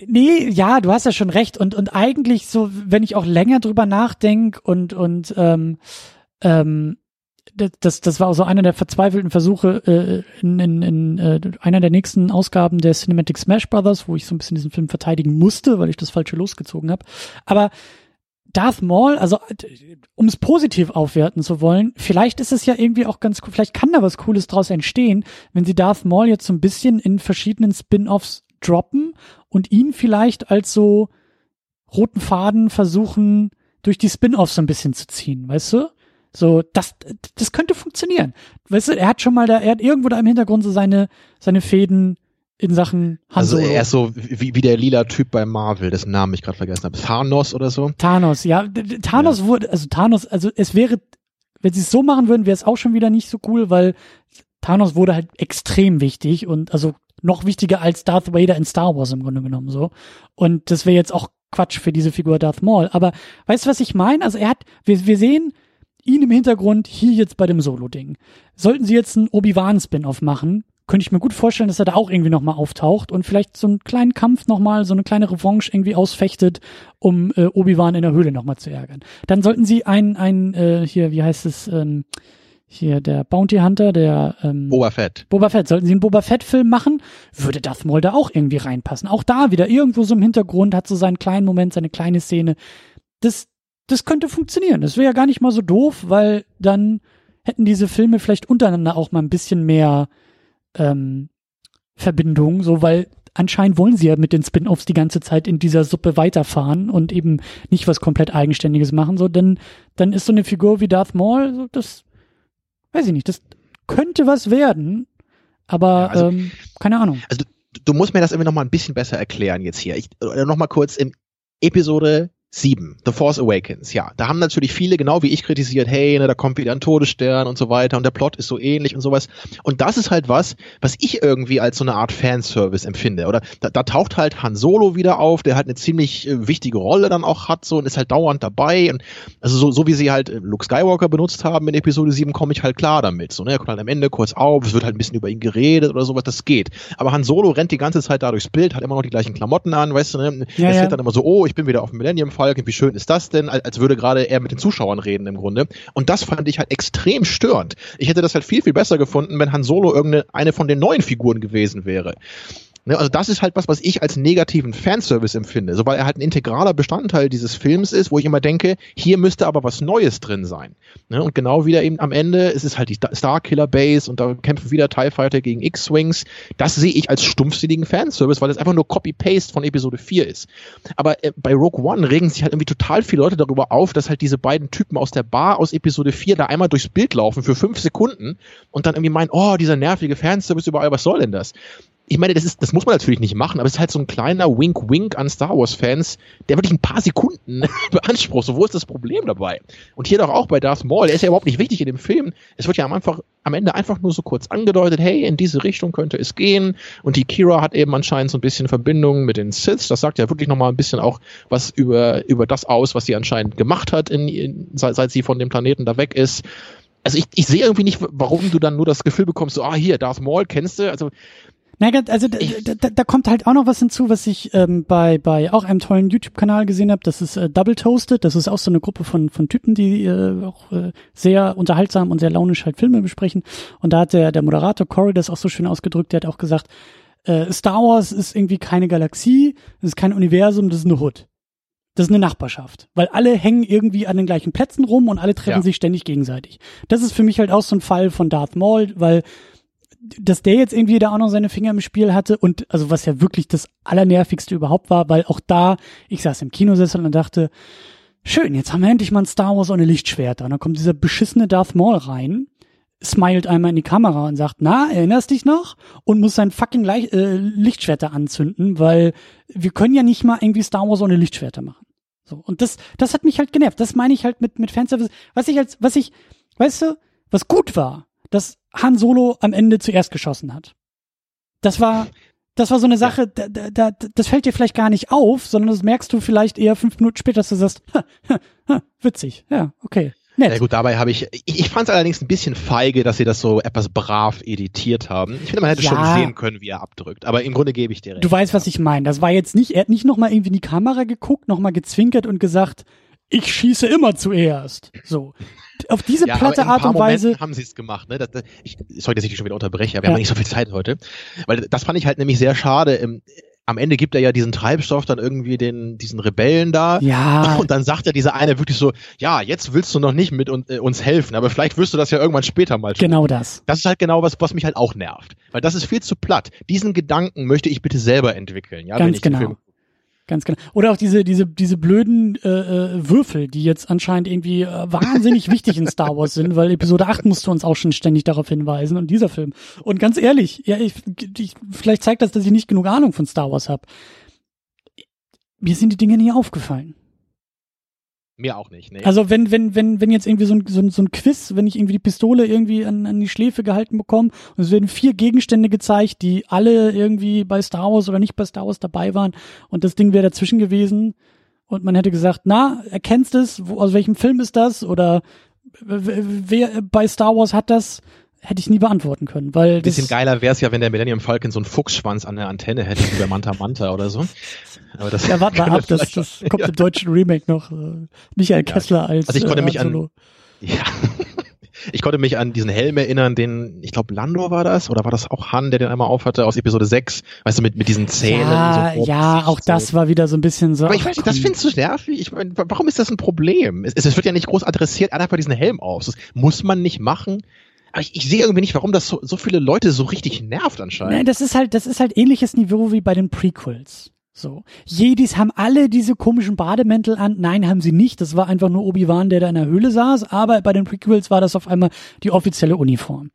Nee, ja, du hast ja schon recht. Und, und eigentlich so, wenn ich auch länger drüber nachdenke und, und ähm, ähm, das, das war auch so einer der verzweifelten Versuche äh, in, in, in äh, einer der nächsten Ausgaben der Cinematic Smash Brothers, wo ich so ein bisschen diesen Film verteidigen musste, weil ich das falsche losgezogen habe. Aber Darth Maul, also um es positiv aufwerten zu wollen, vielleicht ist es ja irgendwie auch ganz cool, vielleicht kann da was Cooles draus entstehen, wenn sie Darth Maul jetzt so ein bisschen in verschiedenen Spin-offs droppen und ihn vielleicht als so roten Faden versuchen, durch die Spin-offs so ein bisschen zu ziehen, weißt du? So, das, das könnte funktionieren. Weißt du, er hat schon mal da, er hat irgendwo da im Hintergrund so seine, seine Fäden in Sachen Han Also er ist so wie, wie der lila Typ bei Marvel, dessen Namen ich gerade vergessen habe. Thanos oder so? Thanos, ja. Thanos ja. wurde, also Thanos, also es wäre, wenn sie es so machen würden, wäre es auch schon wieder nicht so cool, weil Thanos wurde halt extrem wichtig und also noch wichtiger als Darth Vader in Star Wars im Grunde genommen so. Und das wäre jetzt auch Quatsch für diese Figur Darth Maul. Aber weißt du, was ich meine? Also er hat, wir, wir sehen ihn im Hintergrund hier jetzt bei dem Solo-Ding. Sollten sie jetzt einen Obi-Wan-Spin-Off machen, könnte ich mir gut vorstellen, dass er da auch irgendwie nochmal auftaucht und vielleicht so einen kleinen Kampf nochmal, so eine kleine Revanche irgendwie ausfechtet, um äh, Obi-Wan in der Höhle nochmal zu ärgern. Dann sollten sie ein, ein äh, hier, wie heißt es, ähm, hier der Bounty Hunter, der ähm, Boba Fett. Boba Fett. Sollten sie einen Boba Fett-Film machen, würde Darth Maul da auch irgendwie reinpassen. Auch da wieder irgendwo so im Hintergrund, hat so seinen kleinen Moment, seine kleine Szene. Das, das könnte funktionieren. Das wäre ja gar nicht mal so doof, weil dann hätten diese Filme vielleicht untereinander auch mal ein bisschen mehr ähm, Verbindung, so weil anscheinend wollen sie ja mit den Spin-offs die ganze Zeit in dieser Suppe weiterfahren und eben nicht was komplett eigenständiges machen, so dann dann ist so eine Figur wie Darth Maul, so das weiß ich nicht, das könnte was werden, aber ja, also, ähm, keine Ahnung. Also du, du musst mir das irgendwie noch mal ein bisschen besser erklären jetzt hier. Ich, noch mal kurz in Episode 7, The Force Awakens, ja. Da haben natürlich viele, genau wie ich, kritisiert, hey, ne, da kommt wieder ein Todesstern und so weiter und der Plot ist so ähnlich und sowas. Und das ist halt was, was ich irgendwie als so eine Art Fanservice empfinde. Oder da, da taucht halt Han Solo wieder auf, der halt eine ziemlich äh, wichtige Rolle dann auch hat so und ist halt dauernd dabei. Und also so, so wie sie halt äh, Luke Skywalker benutzt haben in Episode 7, komme ich halt klar damit. So, ne, er kommt halt am Ende kurz auf, es wird halt ein bisschen über ihn geredet oder sowas, das geht. Aber Han Solo rennt die ganze Zeit da durchs Bild, hat immer noch die gleichen Klamotten an, weißt du, ne? Ja, es ja. wird dann immer so, oh, ich bin wieder auf dem Millennium Falcon, wie schön ist das denn? Als würde gerade er mit den Zuschauern reden im Grunde. Und das fand ich halt extrem störend. Ich hätte das halt viel, viel besser gefunden, wenn Han Solo irgendeine eine von den neuen Figuren gewesen wäre. Ne, also das ist halt was, was ich als negativen Fanservice empfinde, so weil er halt ein integraler Bestandteil dieses Films ist, wo ich immer denke, hier müsste aber was Neues drin sein. Ne, und genau wieder eben am Ende ist es halt die Starkiller Base und da kämpfen wieder TIE Fighter gegen X-Wings. Das sehe ich als stumpfsinnigen Fanservice, weil das einfach nur Copy-Paste von Episode 4 ist. Aber äh, bei Rogue One regen sich halt irgendwie total viele Leute darüber auf, dass halt diese beiden Typen aus der Bar aus Episode 4 da einmal durchs Bild laufen für fünf Sekunden und dann irgendwie meinen, oh, dieser nervige Fanservice überall, was soll denn das? Ich meine, das ist, das muss man natürlich nicht machen, aber es ist halt so ein kleiner Wink-Wink an Star Wars-Fans, der wirklich ein paar Sekunden beansprucht. So, wo ist das Problem dabei? Und hier doch auch bei Darth Maul, der ist ja überhaupt nicht wichtig in dem Film. Es wird ja am, Anfang, am Ende einfach nur so kurz angedeutet, hey, in diese Richtung könnte es gehen. Und die Kira hat eben anscheinend so ein bisschen Verbindung mit den Siths. Das sagt ja wirklich nochmal ein bisschen auch was über, über das aus, was sie anscheinend gemacht hat, in, in, seit, seit sie von dem Planeten da weg ist also ich, ich sehe irgendwie nicht, warum du dann nur das Gefühl bekommst, so, ah, hier, Darth Maul kennst du, also na, also da, da, da kommt halt auch noch was hinzu, was ich ähm, bei bei auch einem tollen YouTube-Kanal gesehen habe. Das ist äh, Double Toasted. Das ist auch so eine Gruppe von von Typen, die äh, auch äh, sehr unterhaltsam und sehr launisch halt Filme besprechen. Und da hat der der Moderator Corey das auch so schön ausgedrückt. Der hat auch gesagt, äh, Star Wars ist irgendwie keine Galaxie, es ist kein Universum, das ist eine Hood. Das ist eine Nachbarschaft, weil alle hängen irgendwie an den gleichen Plätzen rum und alle treffen ja. sich ständig gegenseitig. Das ist für mich halt auch so ein Fall von Darth Maul, weil dass der jetzt irgendwie da auch noch seine Finger im Spiel hatte und also was ja wirklich das allernervigste überhaupt war, weil auch da, ich saß im Kinosessel und dachte, schön, jetzt haben wir endlich mal ein Star Wars ohne Lichtschwerter. Und dann kommt dieser beschissene Darth Maul rein, smilet einmal in die Kamera und sagt, na, erinnerst dich noch? Und muss sein fucking Le äh, Lichtschwerter anzünden, weil wir können ja nicht mal irgendwie Star Wars ohne Lichtschwerter machen. So. Und das, das hat mich halt genervt. Das meine ich halt mit, mit Fanservice. Was ich als, was ich, weißt du, was gut war, dass Han Solo am Ende zuerst geschossen hat. Das war, das war so eine Sache, da, da, da, das fällt dir vielleicht gar nicht auf, sondern das merkst du vielleicht eher fünf Minuten später, dass du sagst, ha, ha, ha, witzig, ja, okay. Nett. Ja gut, dabei habe ich, ich, ich fand es allerdings ein bisschen feige, dass sie das so etwas brav editiert haben. Ich finde, man hätte ja. schon sehen können, wie er abdrückt. Aber im Grunde gebe ich dir recht. Du weißt, was ich meine. Das war jetzt nicht, er hat nicht nochmal irgendwie in die Kamera geguckt, nochmal gezwinkert und gesagt, ich schieße immer zuerst. So auf diese ja, platte Art und Weise. Momenten haben sie es gemacht, ne? Das, das, ich, sorry, dass ich dich schon wieder unterbreche, aber wir ja. haben nicht so viel Zeit heute. Weil das fand ich halt nämlich sehr schade. Im, am Ende gibt er ja diesen Treibstoff dann irgendwie den, diesen Rebellen da. Ja. Und dann sagt ja dieser eine wirklich so, ja, jetzt willst du noch nicht mit un, äh, uns helfen, aber vielleicht wirst du das ja irgendwann später mal tun. Genau das. Das ist halt genau was, was mich halt auch nervt. Weil das ist viel zu platt. Diesen Gedanken möchte ich bitte selber entwickeln, ja, Ganz wenn ich genau. den Film Ganz genau. Oder auch diese, diese, diese blöden äh, äh, Würfel, die jetzt anscheinend irgendwie äh, wahnsinnig wichtig in Star Wars sind, weil Episode 8 musste uns auch schon ständig darauf hinweisen und dieser Film. Und ganz ehrlich, ja, ich, ich, vielleicht zeigt das, dass ich nicht genug Ahnung von Star Wars habe. Mir sind die Dinge nie aufgefallen. Mir auch nicht, nee. Also wenn, wenn, wenn, wenn jetzt irgendwie so ein, so, ein, so ein Quiz, wenn ich irgendwie die Pistole irgendwie an, an die Schläfe gehalten bekomme und es werden vier Gegenstände gezeigt, die alle irgendwie bei Star Wars oder nicht bei Star Wars dabei waren und das Ding wäre dazwischen gewesen und man hätte gesagt, na, erkennst es, aus welchem Film ist das oder wer bei Star Wars hat das, hätte ich nie beantworten können, weil ein bisschen geiler wäre es ja, wenn der Millennium Falcon so einen Fuchsschwanz an der Antenne hätte wie bei Manta Manta oder so. Aber das ja, warte mal ab, das, das kommt ja. im deutschen Remake noch. Äh, Michael Kessler als Also ich konnte äh, mich an ja. Ich konnte mich an diesen Helm erinnern, den, ich glaube, Lando war das, oder war das auch Han, der den einmal aufhatte aus Episode 6, weißt du, mit, mit diesen Zähnen. Ja, so ja, auch das war wieder so ein bisschen so. Aber ich weiß nicht, das findest du nervig? Ich meine, warum ist das ein Problem? Es, es wird ja nicht groß adressiert, er hat einfach diesen Helm auf. Das muss man nicht machen. Aber ich, ich sehe irgendwie nicht, warum das so, so viele Leute so richtig nervt anscheinend. Nein, das ist halt, das ist halt ähnliches Niveau wie bei den Prequels. So. Jedis haben alle diese komischen Bademäntel an. Nein, haben sie nicht. Das war einfach nur Obi-Wan, der da in der Höhle saß. Aber bei den Prequels war das auf einmal die offizielle Uniform.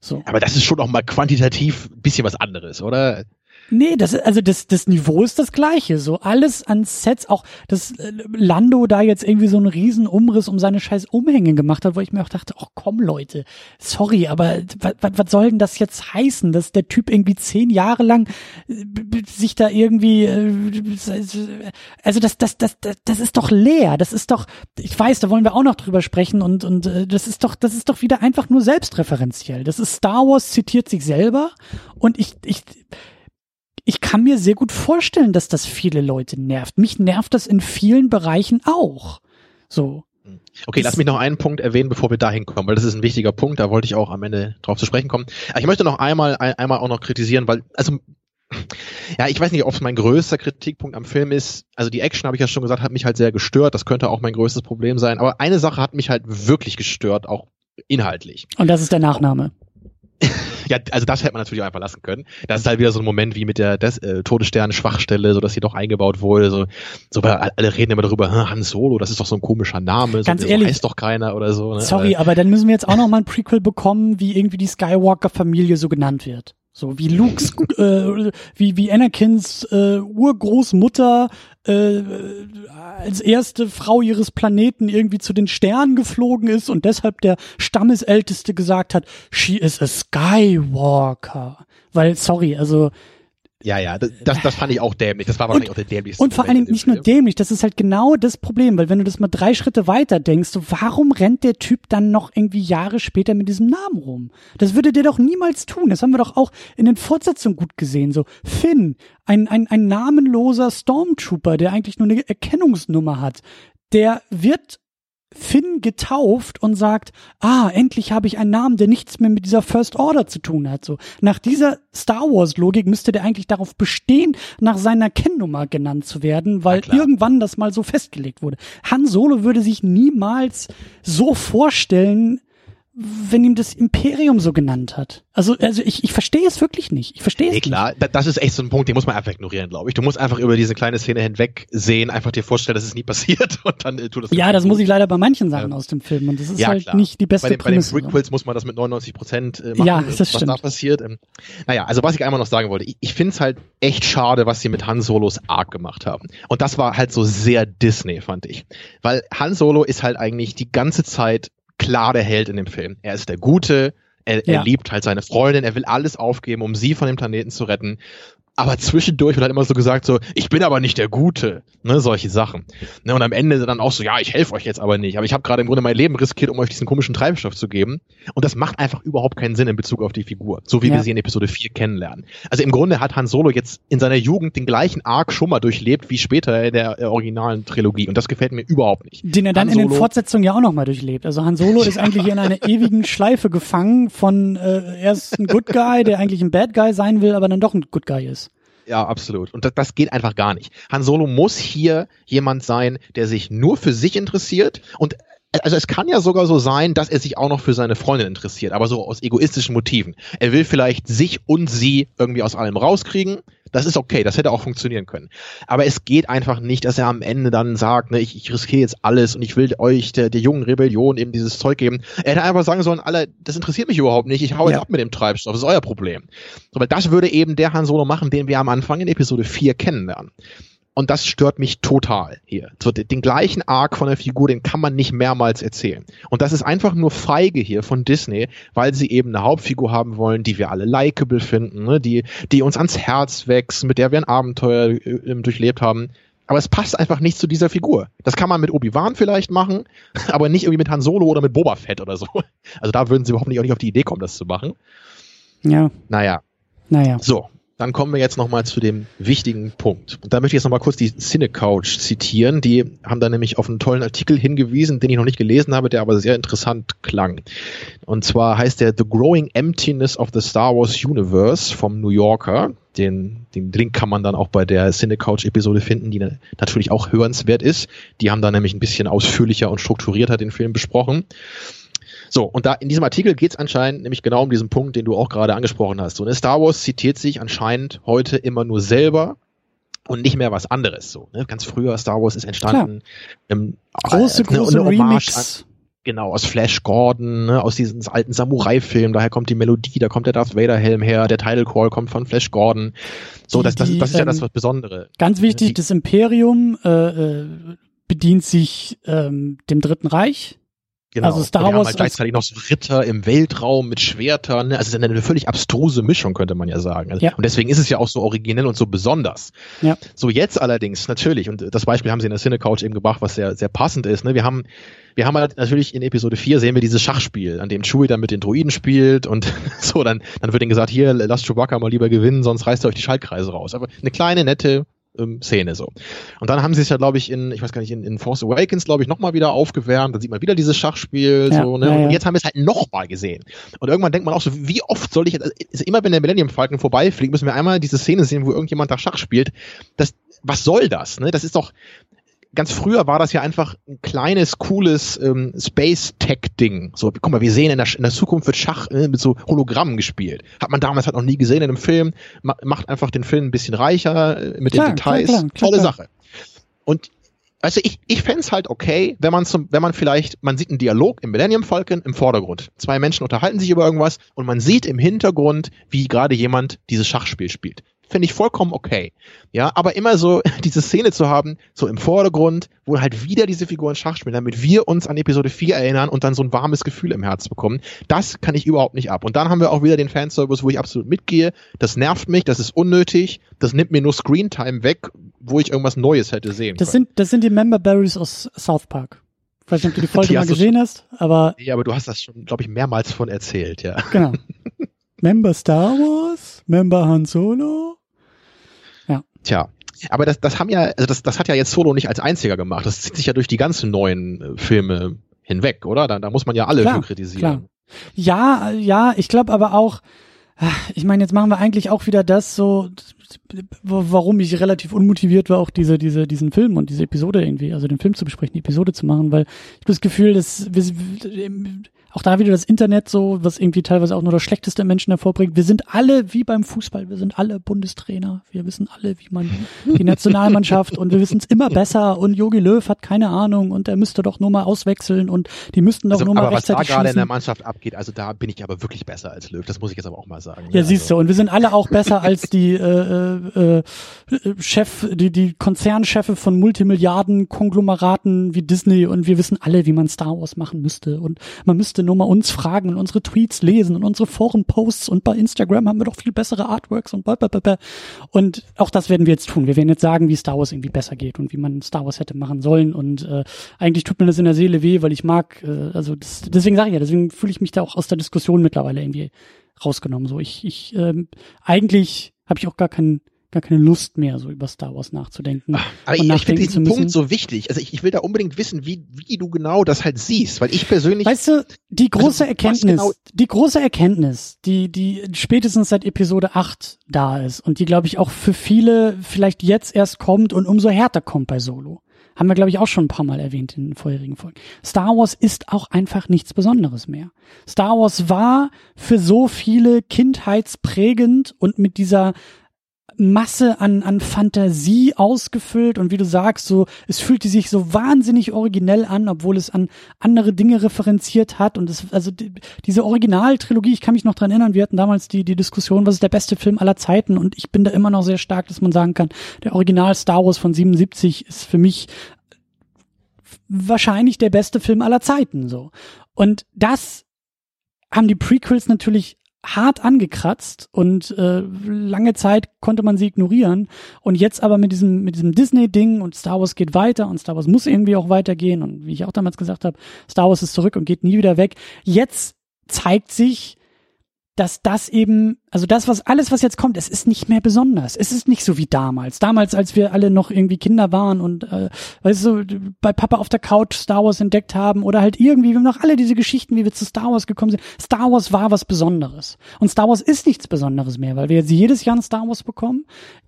So. Aber das ist schon auch mal quantitativ ein bisschen was anderes, oder? Nee, das also das das Niveau ist das gleiche, so alles an Sets, auch dass äh, Lando da jetzt irgendwie so einen riesen Umriss um seine scheiß Umhänge gemacht hat, wo ich mir auch dachte, ach komm Leute, sorry, aber was soll denn das jetzt heißen, dass der Typ irgendwie zehn Jahre lang äh, sich da irgendwie äh, also das das das das ist doch leer, das ist doch ich weiß, da wollen wir auch noch drüber sprechen und und das ist doch das ist doch wieder einfach nur selbstreferenziell. Das ist Star Wars zitiert sich selber und ich ich ich kann mir sehr gut vorstellen, dass das viele Leute nervt. Mich nervt das in vielen Bereichen auch. So. Okay, lass mich noch einen Punkt erwähnen, bevor wir dahin kommen, weil das ist ein wichtiger Punkt, da wollte ich auch am Ende drauf zu sprechen kommen. Ich möchte noch einmal, ein, einmal auch noch kritisieren, weil, also, ja, ich weiß nicht, ob es mein größter Kritikpunkt am Film ist. Also die Action, habe ich ja schon gesagt, hat mich halt sehr gestört. Das könnte auch mein größtes Problem sein. Aber eine Sache hat mich halt wirklich gestört, auch inhaltlich. Und das ist der Nachname. ja, also das hätte man natürlich auch einfach lassen können. Das ist halt wieder so ein Moment wie mit der Des äh, Todesstern-Schwachstelle, so dass sie doch eingebaut wurde. So, so alle reden immer darüber, Han Solo, das ist doch so ein komischer Name, Ganz so, ehrlich, so heißt doch keiner oder so. Ne? Sorry, aber dann müssen wir jetzt auch noch mal ein Prequel bekommen, wie irgendwie die Skywalker-Familie so genannt wird. So wie Luke's, äh, wie, wie Anakins äh, Urgroßmutter äh, als erste Frau ihres Planeten irgendwie zu den Sternen geflogen ist und deshalb der Stammesälteste gesagt hat, she is a Skywalker. Weil, sorry, also ja, ja, das, das fand ich auch dämlich. Das war wahrscheinlich und, auch der dämlichste. Und vor allen Dingen nicht nur dämlich, das ist halt genau das Problem, weil wenn du das mal drei Schritte weiter denkst, so, warum rennt der Typ dann noch irgendwie Jahre später mit diesem Namen rum? Das würde der doch niemals tun. Das haben wir doch auch in den Fortsetzungen gut gesehen. So, Finn, ein, ein, ein namenloser Stormtrooper, der eigentlich nur eine Erkennungsnummer hat, der wird Finn getauft und sagt, ah, endlich habe ich einen Namen, der nichts mehr mit dieser First Order zu tun hat. So nach dieser Star Wars Logik müsste der eigentlich darauf bestehen, nach seiner Kennnummer genannt zu werden, weil irgendwann das mal so festgelegt wurde. Han Solo würde sich niemals so vorstellen, wenn ihm das Imperium so genannt hat. Also, also ich, ich verstehe es wirklich nicht. Ich verstehe es nee, klar, nicht. das ist echt so ein Punkt, den muss man einfach ignorieren, glaube ich. Du musst einfach über diese kleine Szene hinweg sehen, einfach dir vorstellen, dass es nie passiert und dann äh, tut es. Ja, das gut. muss ich leider bei manchen Sachen ja. aus dem Film und das ist ja, halt klar. nicht die beste bei den, Prämisse. Bei den Prequels muss man das mit 99 Prozent äh, machen, ja, das was stimmt. da passiert. Ähm, naja, also was ich einmal noch sagen wollte, ich, ich finde es halt echt schade, was sie mit Han Solos Arc gemacht haben. Und das war halt so sehr Disney, fand ich. Weil Han Solo ist halt eigentlich die ganze Zeit klar der Held in dem Film. Er ist der Gute, er, ja. er liebt halt seine Freundin, er will alles aufgeben, um sie von dem Planeten zu retten aber zwischendurch wird halt immer so gesagt, so, ich bin aber nicht der Gute, ne, solche Sachen. Ne, und am Ende dann auch so, ja, ich helfe euch jetzt aber nicht, aber ich habe gerade im Grunde mein Leben riskiert, um euch diesen komischen Treibstoff zu geben. Und das macht einfach überhaupt keinen Sinn in Bezug auf die Figur, so wie ja. wir sie in Episode 4 kennenlernen. Also im Grunde hat Han Solo jetzt in seiner Jugend den gleichen Arc schon mal durchlebt wie später in der originalen Trilogie. Und das gefällt mir überhaupt nicht. Den er dann Han in den Fortsetzungen ja auch nochmal durchlebt. Also Han Solo ist eigentlich in einer ewigen Schleife gefangen von, äh, er ist ein Good Guy, der eigentlich ein Bad Guy sein will, aber dann doch ein Good Guy ist. Ja, absolut. Und das, das geht einfach gar nicht. Han Solo muss hier jemand sein, der sich nur für sich interessiert und also es kann ja sogar so sein, dass er sich auch noch für seine Freundin interessiert, aber so aus egoistischen Motiven. Er will vielleicht sich und sie irgendwie aus allem rauskriegen. Das ist okay, das hätte auch funktionieren können. Aber es geht einfach nicht, dass er am Ende dann sagt, ne, ich, ich riskiere jetzt alles und ich will euch, der, der jungen Rebellion, eben dieses Zeug geben. Er hätte einfach sagen sollen, alle, das interessiert mich überhaupt nicht, ich hau jetzt ja. ab mit dem Treibstoff, das ist euer Problem. So, weil das würde eben der Han Solo machen, den wir am Anfang in Episode 4 kennenlernen. Und das stört mich total hier. So, den gleichen Arc von der Figur, den kann man nicht mehrmals erzählen. Und das ist einfach nur feige hier von Disney, weil sie eben eine Hauptfigur haben wollen, die wir alle likable finden, ne? die, die uns ans Herz wächst, mit der wir ein Abenteuer äh, durchlebt haben. Aber es passt einfach nicht zu dieser Figur. Das kann man mit Obi-Wan vielleicht machen, aber nicht irgendwie mit Han Solo oder mit Boba Fett oder so. Also da würden sie überhaupt nicht, auch nicht auf die Idee kommen, das zu machen. Ja. Naja. Naja. So, dann kommen wir jetzt nochmal zu dem wichtigen Punkt. Und da möchte ich jetzt nochmal kurz die Cinecouch zitieren. Die haben da nämlich auf einen tollen Artikel hingewiesen, den ich noch nicht gelesen habe, der aber sehr interessant klang. Und zwar heißt der The Growing Emptiness of the Star Wars Universe vom New Yorker. Den, den Link kann man dann auch bei der Cinecouch-Episode finden, die natürlich auch hörenswert ist. Die haben da nämlich ein bisschen ausführlicher und strukturierter den Film besprochen. So, und da in diesem Artikel geht es anscheinend nämlich genau um diesen Punkt, den du auch gerade angesprochen hast. So, ne, Star Wars zitiert sich anscheinend heute immer nur selber und nicht mehr was anderes. So, ne? Ganz früher Star Wars ist entstanden. Im, große, äh, große eine, eine Remix. An, genau, aus Flash Gordon, ne, aus diesem alten Samurai-Film, daher kommt die Melodie, da kommt der Darth Vader-Helm her, der Title Call kommt von Flash Gordon. So, die, das, das, das ist ja das ähm, was Besondere. Ganz wichtig, die, das Imperium äh, äh, bedient sich ähm, dem Dritten Reich Genau. Also Star Wars. Halt gleichzeitig noch so Ritter im Weltraum mit Schwertern. Ne? Also es ist eine völlig abstruse Mischung, könnte man ja sagen. Also, ja. Und deswegen ist es ja auch so originell und so besonders. Ja. So jetzt allerdings natürlich, und das Beispiel haben sie in der Cinecouch eben gebracht, was sehr, sehr passend ist. Ne? Wir haben, wir haben halt natürlich in Episode 4 sehen wir dieses Schachspiel, an dem Chewie dann mit den Droiden spielt und so, dann, dann wird ihnen gesagt, hier, lasst Chewbacca mal lieber gewinnen, sonst reißt er euch die Schaltkreise raus. Aber eine kleine, nette ähm, Szene so. Und dann haben sie es ja, glaube ich, in, ich weiß gar nicht, in, in Force Awakens, glaube ich, nochmal wieder aufgewärmt. Da sieht man wieder dieses Schachspiel, ja, so, ne? Ja, ja. Und jetzt haben wir es halt nochmal gesehen. Und irgendwann denkt man auch so, wie oft soll ich jetzt, also immer wenn der Millennium Falcon vorbeifliegt, müssen wir einmal diese Szene sehen, wo irgendjemand da Schach spielt. Das, was soll das? Ne? Das ist doch, ganz früher war das ja einfach ein kleines, cooles ähm, Space-Tech-Ding. So, guck mal, wir sehen in der, in der Zukunft wird Schach äh, mit so Hologrammen gespielt. Hat man damals halt noch nie gesehen in einem Film. Ma macht einfach den Film ein bisschen reicher äh, mit klar, den Details. Klar, klar, Tolle Sache. Und also ich, ich fände es halt okay, wenn man zum, wenn man vielleicht, man sieht einen Dialog im Millennium Falcon im Vordergrund. Zwei Menschen unterhalten sich über irgendwas und man sieht im Hintergrund, wie gerade jemand dieses Schachspiel spielt finde ich vollkommen okay. Ja, aber immer so diese Szene zu haben, so im Vordergrund, wo halt wieder diese Figuren Schach spielen, damit wir uns an Episode 4 erinnern und dann so ein warmes Gefühl im Herz bekommen, das kann ich überhaupt nicht ab. Und dann haben wir auch wieder den Fanservice, wo ich absolut mitgehe. Das nervt mich, das ist unnötig, das nimmt mir nur Screentime weg, wo ich irgendwas Neues hätte sehen das können. Sind, das sind die Member Berries aus South Park. Ich weiß nicht, ob du die Folge die mal gesehen schon, hast, aber. Ja, aber du hast das schon, glaube ich, mehrmals von erzählt, ja. Genau. Member Star Wars? Member Han Solo? Ja. Tja. Aber das, das haben ja, also das, das hat ja jetzt Solo nicht als einziger gemacht. Das zieht sich ja durch die ganzen neuen äh, Filme hinweg, oder? Da, da muss man ja alle klar, für kritisieren. Klar. Ja, ja, ich glaube aber auch, ich meine, jetzt machen wir eigentlich auch wieder das so, warum ich relativ unmotiviert war, auch diese, diese, diesen Film und diese Episode irgendwie, also den Film zu besprechen, die Episode zu machen, weil ich habe das Gefühl, dass wir, auch da wieder das Internet so, was irgendwie teilweise auch nur das schlechteste Menschen hervorbringt. Wir sind alle wie beim Fußball, wir sind alle Bundestrainer. Wir wissen alle, wie man die Nationalmannschaft und wir wissen es immer besser und Jogi Löw hat keine Ahnung und er müsste doch nur mal auswechseln und die müssten doch also, nur mal aber rechtzeitig was da gerade in der Mannschaft abgeht, also da bin ich aber wirklich besser als Löw. Das muss ich jetzt aber auch mal sagen. Ja, ja siehst also. du. Und wir sind alle auch besser als die äh, äh, äh, Chef, die die Konzernchefe von Multimilliarden Konglomeraten wie Disney und wir wissen alle, wie man Star Wars machen müsste und man müsste nur mal uns fragen und unsere Tweets lesen und unsere Forenposts und bei Instagram haben wir doch viel bessere Artworks und blablabla. Und auch das werden wir jetzt tun. Wir werden jetzt sagen, wie Star Wars irgendwie besser geht und wie man Star Wars hätte machen sollen. Und äh, eigentlich tut mir das in der Seele weh, weil ich mag, äh, also das, deswegen sage ich ja, deswegen fühle ich mich da auch aus der Diskussion mittlerweile irgendwie rausgenommen. So, ich, ich ähm, eigentlich habe ich auch gar keinen gar keine Lust mehr, so über Star Wars nachzudenken. Ach, aber ich, ich finde diesen Punkt so wichtig. Also ich, ich will da unbedingt wissen, wie, wie du genau das halt siehst, weil ich persönlich. Weißt du, die also große also, Erkenntnis, genau die große Erkenntnis, die, die spätestens seit Episode 8 da ist und die, glaube ich, auch für viele vielleicht jetzt erst kommt und umso härter kommt bei Solo. Haben wir, glaube ich, auch schon ein paar Mal erwähnt in den vorherigen Folgen. Star Wars ist auch einfach nichts Besonderes mehr. Star Wars war für so viele kindheitsprägend und mit dieser Masse an, an Fantasie ausgefüllt. Und wie du sagst, so, es fühlte sich so wahnsinnig originell an, obwohl es an andere Dinge referenziert hat. Und es, also die, diese Originaltrilogie, ich kann mich noch dran erinnern, wir hatten damals die, die Diskussion, was ist der beste Film aller Zeiten? Und ich bin da immer noch sehr stark, dass man sagen kann, der Original Star Wars von 77 ist für mich wahrscheinlich der beste Film aller Zeiten, so. Und das haben die Prequels natürlich hart angekratzt und äh, lange Zeit konnte man sie ignorieren und jetzt aber mit diesem mit diesem Disney Ding und Star Wars geht weiter und Star Wars muss irgendwie auch weitergehen und wie ich auch damals gesagt habe, Star Wars ist zurück und geht nie wieder weg. Jetzt zeigt sich dass das eben, also das, was alles, was jetzt kommt, es ist nicht mehr besonders. Es ist nicht so wie damals. Damals, als wir alle noch irgendwie Kinder waren und, äh, weißt du, bei Papa auf der Couch Star Wars entdeckt haben oder halt irgendwie, wir haben noch alle diese Geschichten, wie wir zu Star Wars gekommen sind. Star Wars war was Besonderes. Und Star Wars ist nichts Besonderes mehr, weil wir jetzt jedes Jahr ein Star Wars bekommen.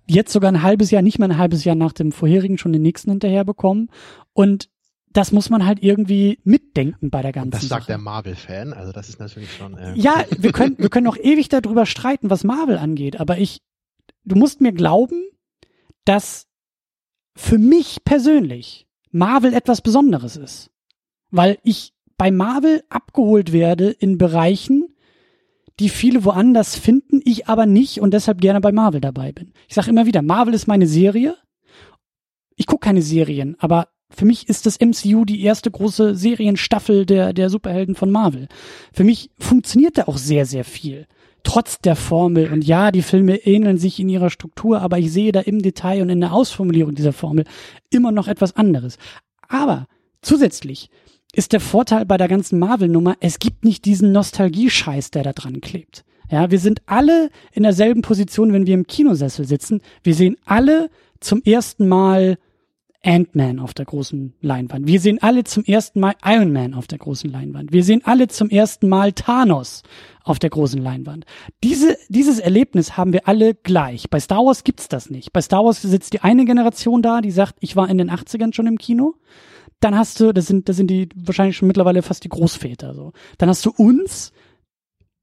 Jetzt sogar ein halbes Jahr, nicht mal ein halbes Jahr nach dem vorherigen schon den nächsten hinterher bekommen. Und das muss man halt irgendwie mitdenken bei der ganzen Das sagt Sache. der Marvel-Fan, also das ist natürlich schon. Äh ja, wir können, wir können noch ewig darüber streiten, was Marvel angeht, aber ich, du musst mir glauben, dass für mich persönlich Marvel etwas Besonderes ist. Weil ich bei Marvel abgeholt werde in Bereichen, die viele woanders finden, ich aber nicht und deshalb gerne bei Marvel dabei bin. Ich sage immer wieder, Marvel ist meine Serie. Ich gucke keine Serien, aber für mich ist das MCU die erste große Serienstaffel der, der Superhelden von Marvel. Für mich funktioniert da auch sehr, sehr viel. Trotz der Formel. Und ja, die Filme ähneln sich in ihrer Struktur, aber ich sehe da im Detail und in der Ausformulierung dieser Formel immer noch etwas anderes. Aber zusätzlich ist der Vorteil bei der ganzen Marvel-Nummer, es gibt nicht diesen Nostalgie-Scheiß, der da dran klebt. Ja, wir sind alle in derselben Position, wenn wir im Kinosessel sitzen. Wir sehen alle zum ersten Mal Ant-Man auf der großen Leinwand. Wir sehen alle zum ersten Mal Iron Man auf der großen Leinwand. Wir sehen alle zum ersten Mal Thanos auf der großen Leinwand. Diese, dieses Erlebnis haben wir alle gleich. Bei Star Wars gibt's das nicht. Bei Star Wars sitzt die eine Generation da, die sagt, ich war in den 80ern schon im Kino. Dann hast du, das sind, das sind die wahrscheinlich schon mittlerweile fast die Großväter, so. Dann hast du uns,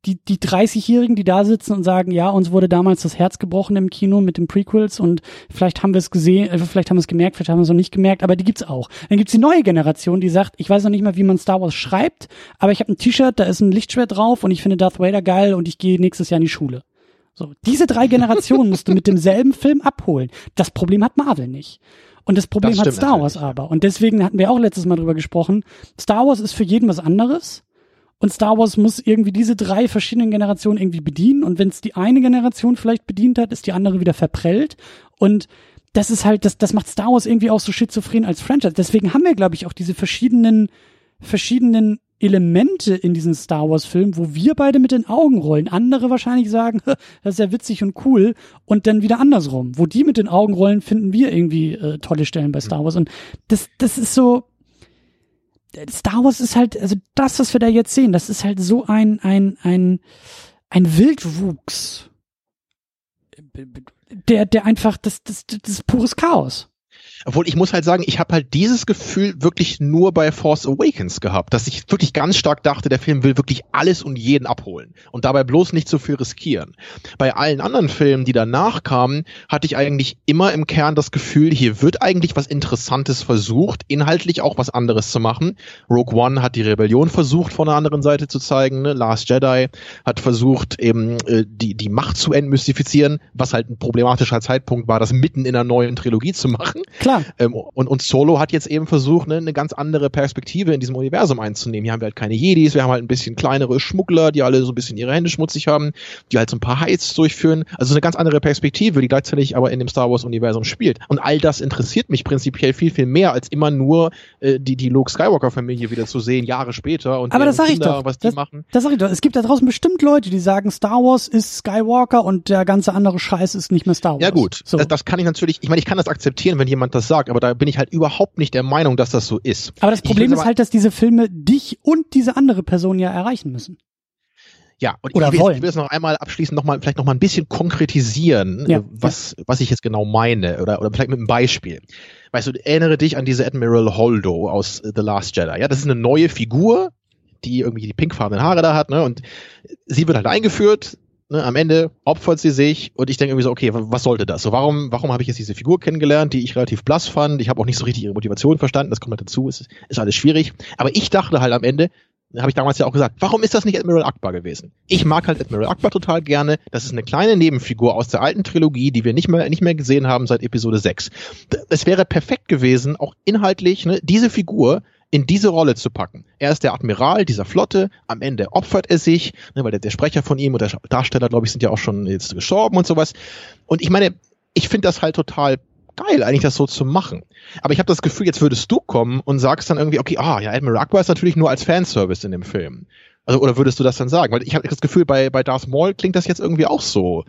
die, die 30-Jährigen, die da sitzen und sagen, ja, uns wurde damals das Herz gebrochen im Kino mit den Prequels und vielleicht haben wir es gesehen, äh, vielleicht haben wir es gemerkt, vielleicht haben wir es noch nicht gemerkt, aber die gibt's auch. Dann gibt's die neue Generation, die sagt, ich weiß noch nicht mal, wie man Star Wars schreibt, aber ich habe ein T-Shirt, da ist ein Lichtschwert drauf und ich finde Darth Vader geil und ich gehe nächstes Jahr in die Schule. So, diese drei Generationen musst du mit demselben Film abholen. Das Problem hat Marvel nicht. Und das Problem das hat Star Wars aber. Und deswegen hatten wir auch letztes Mal drüber gesprochen. Star Wars ist für jeden was anderes. Und Star Wars muss irgendwie diese drei verschiedenen Generationen irgendwie bedienen. Und wenn es die eine Generation vielleicht bedient hat, ist die andere wieder verprellt. Und das ist halt, das, das macht Star Wars irgendwie auch so schizophren als Franchise. Deswegen haben wir, glaube ich, auch diese verschiedenen, verschiedenen Elemente in diesen Star Wars Film, wo wir beide mit den Augen rollen. Andere wahrscheinlich sagen, das ist ja witzig und cool. Und dann wieder andersrum. Wo die mit den Augen rollen, finden wir irgendwie äh, tolle Stellen bei Star Wars. Und das, das ist so, Star Wars ist halt, also das, was wir da jetzt sehen, das ist halt so ein, ein, ein, ein Wildwuchs. Der, der einfach, das, das, das ist pures Chaos. Obwohl ich muss halt sagen, ich habe halt dieses Gefühl wirklich nur bei Force Awakens gehabt, dass ich wirklich ganz stark dachte, der Film will wirklich alles und jeden abholen und dabei bloß nicht so viel riskieren. Bei allen anderen Filmen, die danach kamen, hatte ich eigentlich immer im Kern das Gefühl, hier wird eigentlich was Interessantes versucht, inhaltlich auch was anderes zu machen. Rogue One hat die Rebellion versucht, von der anderen Seite zu zeigen. Ne? Last Jedi hat versucht, eben äh, die, die Macht zu entmystifizieren, was halt ein problematischer Zeitpunkt war, das mitten in einer neuen Trilogie zu machen. Klar. Ähm, und, und Solo hat jetzt eben versucht, ne, eine ganz andere Perspektive in diesem Universum einzunehmen. Hier haben wir halt keine Jedis, wir haben halt ein bisschen kleinere Schmuggler, die alle so ein bisschen ihre Hände schmutzig haben, die halt so ein paar Heiz durchführen. Also eine ganz andere Perspektive, die gleichzeitig aber in dem Star Wars Universum spielt. Und all das interessiert mich prinzipiell viel, viel mehr, als immer nur äh, die, die Luke Skywalker Familie wieder zu sehen, Jahre später. Und aber das sag Kinder, ich doch. was die das, machen. Das sag ich doch. Es gibt da draußen bestimmt Leute, die sagen, Star Wars ist Skywalker und der ganze andere Scheiß ist nicht mehr Star Wars. Ja gut, so. das, das kann ich natürlich, ich meine, ich kann das akzeptieren, wenn jemand das sagt, aber da bin ich halt überhaupt nicht der Meinung, dass das so ist. Aber das Problem ist halt, dass diese Filme dich und diese andere Person ja erreichen müssen. Ja, und Oder ich, will, wollen. ich will es noch einmal abschließend noch mal, vielleicht noch mal ein bisschen konkretisieren, Ja, was, was ich jetzt genau meine, oder, oder vielleicht mit einem Beispiel. Weißt du, erinnere dich an diese Admiral Holdo aus The Last Jedi. Ja, das ist eine neue Figur, die irgendwie die pinkfarbenen Haare da hat, ne, und sie wird halt eingeführt, ne, am Ende opfert sie sich und ich denke irgendwie so, okay, was sollte das? So, warum, warum habe ich jetzt diese Figur kennengelernt, die ich relativ blass fand? Ich habe auch nicht so richtig ihre Motivation verstanden, das kommt halt dazu, ist, ist alles schwierig. Aber ich dachte halt am Ende, habe ich damals ja auch gesagt, warum ist das nicht Admiral Akbar gewesen? Ich mag halt Admiral Akbar total gerne. Das ist eine kleine Nebenfigur aus der alten Trilogie, die wir nicht mehr, nicht mehr gesehen haben seit Episode 6. Es wäre perfekt gewesen, auch inhaltlich, ne, diese Figur in diese Rolle zu packen. Er ist der Admiral dieser Flotte, am Ende opfert er sich, ne, weil der, der Sprecher von ihm und der Darsteller, glaube ich, sind ja auch schon jetzt gestorben und sowas. Und ich meine, ich finde das halt total geil, eigentlich das so zu machen. Aber ich habe das Gefühl, jetzt würdest du kommen und sagst dann irgendwie, okay, ah, ja, Admiral Akbar ist natürlich nur als Fanservice in dem Film. Also, oder würdest du das dann sagen? Weil ich habe das Gefühl, bei, bei Darth Maul klingt das jetzt irgendwie auch so.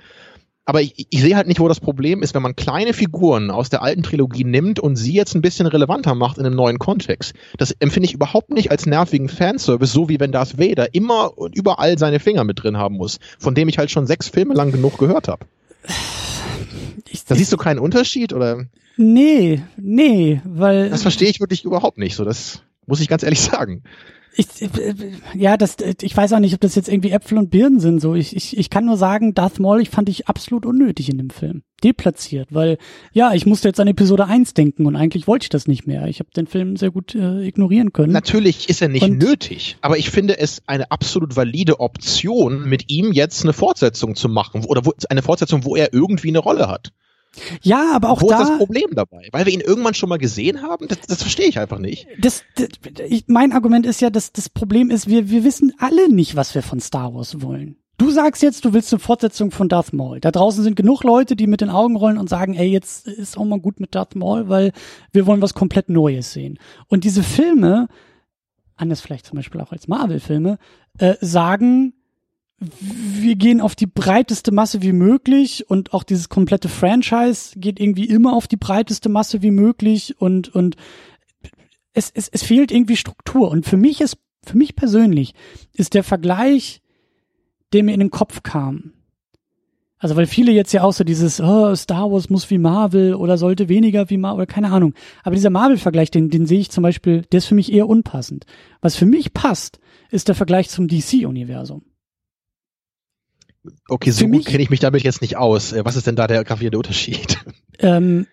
Aber ich, ich sehe halt nicht, wo das Problem ist, wenn man kleine Figuren aus der alten Trilogie nimmt und sie jetzt ein bisschen relevanter macht in einem neuen Kontext. Das empfinde ich überhaupt nicht als nervigen Fanservice, so wie wenn Darth Vader immer und überall seine Finger mit drin haben muss, von dem ich halt schon sechs Filme lang genug gehört habe. Da siehst du keinen Unterschied, oder? Nee, nee, weil. Das verstehe ich wirklich überhaupt nicht, so das muss ich ganz ehrlich sagen ich, ja, das, ich weiß auch nicht, ob das jetzt irgendwie Äpfel und Birnen sind. So, ich, ich, ich kann nur sagen, Darth Maul, ich fand ich absolut unnötig in dem Film. Deplatziert, weil, ja, ich musste jetzt an Episode 1 denken und eigentlich wollte ich das nicht mehr. Ich habe den Film sehr gut äh, ignorieren können. Natürlich ist er nicht und, nötig, aber ich finde es eine absolut valide Option, mit ihm jetzt eine Fortsetzung zu machen oder wo, eine Fortsetzung, wo er irgendwie eine Rolle hat. Ja, aber auch Wo da. ist das Problem dabei? Weil wir ihn irgendwann schon mal gesehen haben? Das, das verstehe ich einfach nicht. Das, das mein Argument ist ja, dass das Problem ist, wir, wir wissen alle nicht, was wir von Star Wars wollen. Du sagst jetzt, du willst eine Fortsetzung von Darth Maul. Da draußen sind genug Leute, die mit den Augen rollen und sagen, ey, jetzt ist auch mal gut mit Darth Maul, weil wir wollen was komplett Neues sehen. Und diese Filme, anders vielleicht zum Beispiel auch als Marvel-Filme, äh, sagen, wir gehen auf die breiteste Masse wie möglich und auch dieses komplette Franchise geht irgendwie immer auf die breiteste Masse wie möglich und, und es, es, es fehlt irgendwie Struktur. Und für mich ist, für mich persönlich ist der Vergleich, der mir in den Kopf kam. Also weil viele jetzt ja auch so dieses oh, Star Wars muss wie Marvel oder sollte weniger wie Marvel keine Ahnung. Aber dieser Marvel-Vergleich, den, den sehe ich zum Beispiel, der ist für mich eher unpassend. Was für mich passt, ist der Vergleich zum DC-Universum. Okay, so gut kenne ich mich damit jetzt nicht aus. Äh, was ist denn da der gravierende Unterschied? Ähm,